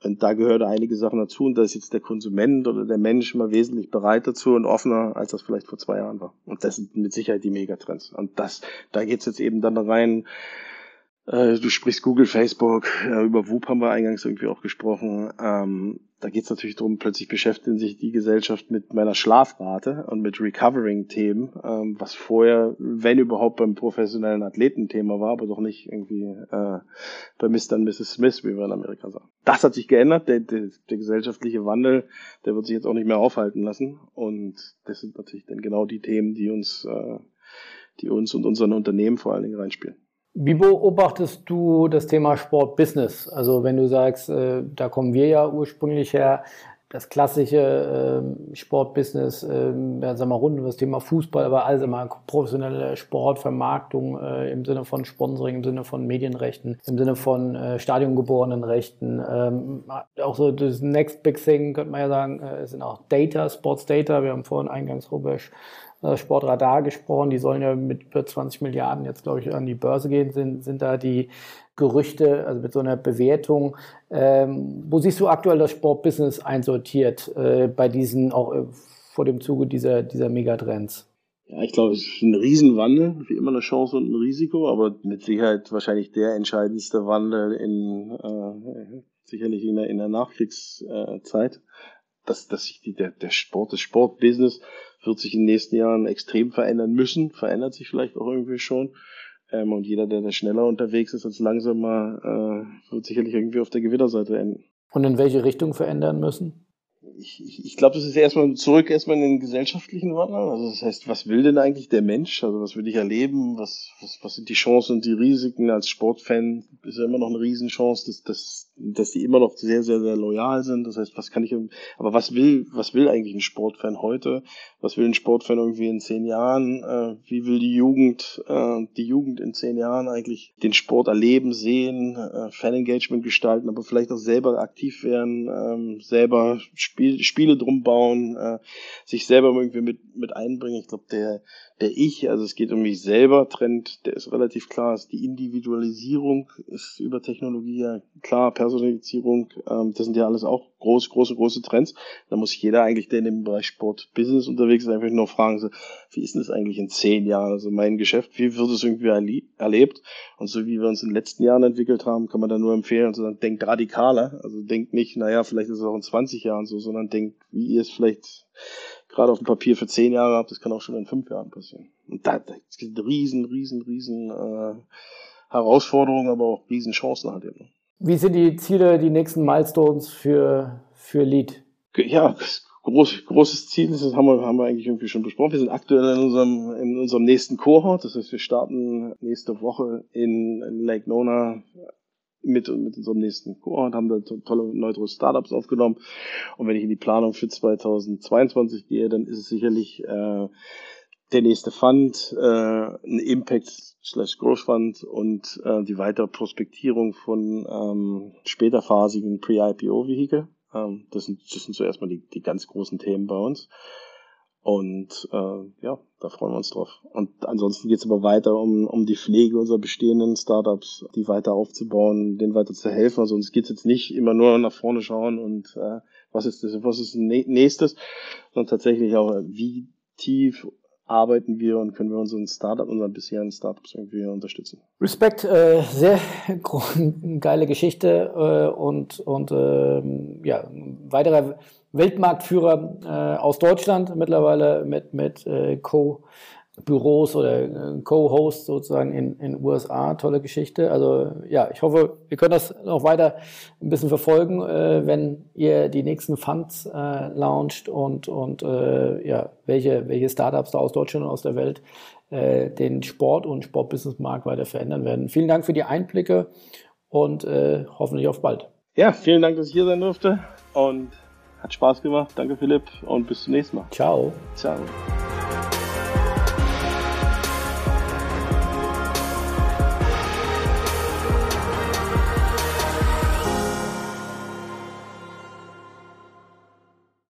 Und da gehört einige Sachen dazu und da ist jetzt der Konsument oder der Mensch mal wesentlich bereit dazu und offener, als das vielleicht vor zwei Jahren war. Und das sind mit Sicherheit die Megatrends. Und das, da geht's jetzt eben dann rein, äh, du sprichst Google, Facebook, äh, über WUP haben wir eingangs irgendwie auch gesprochen. Ähm, da geht es natürlich darum, plötzlich beschäftigt sich die Gesellschaft mit meiner Schlafrate und mit Recovering-Themen, ähm, was vorher, wenn überhaupt, beim professionellen Athleten-Thema war, aber doch nicht irgendwie äh, bei Mr. und Mrs. Smith, wie wir in Amerika sagen. Das hat sich geändert, der, der, der gesellschaftliche Wandel, der wird sich jetzt auch nicht mehr aufhalten lassen. Und das sind natürlich dann genau die Themen, die uns, äh, die uns und unseren Unternehmen vor allen Dingen reinspielen. Wie beobachtest du das Thema Sport-Business? Also wenn du sagst, äh, da kommen wir ja ursprünglich her, das klassische äh, Sportbusiness, äh, ja, sag mal rund um das Thema Fußball, aber alles immer professionelle Sportvermarktung äh, im Sinne von Sponsoring, im Sinne von Medienrechten, im Sinne von äh, stadiongeborenen Rechten. Ähm, auch so das Next Big Thing, könnte man ja sagen, äh, sind auch Data, Sports Data. Wir haben vorhin eingangs Rubesch äh, Sportradar gesprochen, die sollen ja mit über 20 Milliarden jetzt, glaube ich, an die Börse gehen, sind, sind da die Gerüchte, also mit so einer Bewertung. Ähm, wo siehst du aktuell das Sportbusiness einsortiert äh, bei diesen, auch äh, vor dem Zuge dieser, dieser Megatrends? Ja, ich glaube, es ist ein Riesenwandel, wie immer eine Chance und ein Risiko, aber mit Sicherheit wahrscheinlich der entscheidendste Wandel in äh, sicherlich in der, in der Nachkriegszeit, dass, dass sich die, der, der Sport, das Sportbusiness wird sich in den nächsten Jahren extrem verändern müssen, verändert sich vielleicht auch irgendwie schon. Ähm, und jeder, der da schneller unterwegs ist als langsamer, äh, wird sicherlich irgendwie auf der Gewinnerseite enden. Und in welche Richtung verändern müssen? Ich, ich, ich glaube, das ist erstmal zurück erstmal in den gesellschaftlichen Wandel. Also das heißt, was will denn eigentlich der Mensch? Also was will ich erleben? Was, was, was sind die Chancen und die Risiken? Als Sportfan ist ja immer noch eine Riesenchance, dass, dass, dass die immer noch sehr, sehr, sehr loyal sind. Das heißt, was kann ich, aber was will, was will eigentlich ein Sportfan heute? Was will ein Sportfan irgendwie in zehn Jahren? Äh, wie will die Jugend, äh, die Jugend in zehn Jahren eigentlich den Sport erleben, sehen, äh, Fan-Engagement gestalten, aber vielleicht auch selber aktiv werden, ähm, selber spielen Spiel, Spiele drum bauen, äh, sich selber irgendwie mit, mit einbringen. Ich glaube, der, der Ich, also es geht um mich selber, Trend, der ist relativ klar. Ist die Individualisierung ist über Technologie ja klar, Personalisierung, ähm, das sind ja alles auch große, große, große Trends. Da muss jeder eigentlich, der in dem Bereich Sport Business unterwegs ist, einfach nur fragen, so, wie ist denn das eigentlich in zehn Jahren? Also mein Geschäft, wie wird es irgendwie erle erlebt? Und so wie wir uns in den letzten Jahren entwickelt haben, kann man da nur empfehlen, also dann denkt radikaler. Also denkt nicht, naja, vielleicht ist es auch in 20 Jahren so, sondern denkt, wie ihr es vielleicht gerade auf dem Papier für zehn Jahre habt, das kann auch schon in fünf Jahren passieren. Und da, da gibt riesen, riesen, riesen äh, Herausforderungen, aber auch riesen Chancen halt eben. Wie sind die Ziele, die nächsten Milestones für, für Lead? Ja, groß, großes Ziel, das haben wir, haben wir eigentlich irgendwie schon besprochen. Wir sind aktuell in unserem, in unserem nächsten Cohort. Das heißt, wir starten nächste Woche in Lake Nona mit, mit unserem nächsten Cohort, haben da tolle neue Startups aufgenommen. Und wenn ich in die Planung für 2022 gehe, dann ist es sicherlich äh, der nächste Fund, äh, ein Impact slash Growth Fund und äh, die weitere Prospektierung von ähm, späterphasigen Pre-IPO-Vehikel. Ähm, das, sind, das sind so erstmal die, die ganz großen Themen bei uns. Und äh, ja, da freuen wir uns drauf. Und ansonsten geht es aber weiter um, um die Pflege unserer bestehenden Startups, die weiter aufzubauen, denen weiter zu helfen. Also uns geht es jetzt nicht immer nur nach vorne schauen und äh, was ist das, was ist nächstes, sondern tatsächlich auch, wie tief arbeiten wir und können wir unseren Startup, unseren bisherigen Startups irgendwie unterstützen. Respekt, äh, sehr geile Geschichte äh, und, und äh, ja, weiterer Weltmarktführer äh, aus Deutschland mittlerweile mit, mit äh, Co. Büros oder äh, Co-Host sozusagen in in USA. Tolle Geschichte. Also ja, ich hoffe, wir können das noch weiter ein bisschen verfolgen, äh, wenn ihr die nächsten Funds äh, launcht und, und ja, welche, welche Startups da aus Deutschland und aus der Welt den Sport- und Sportbusinessmarkt weiter verändern werden. Vielen Dank für die Einblicke und hoffentlich auf bald. Ja, vielen Dank, dass ich hier sein durfte und hat Spaß gemacht. Danke, Philipp, und bis zum nächsten Mal. Ciao. Ciao.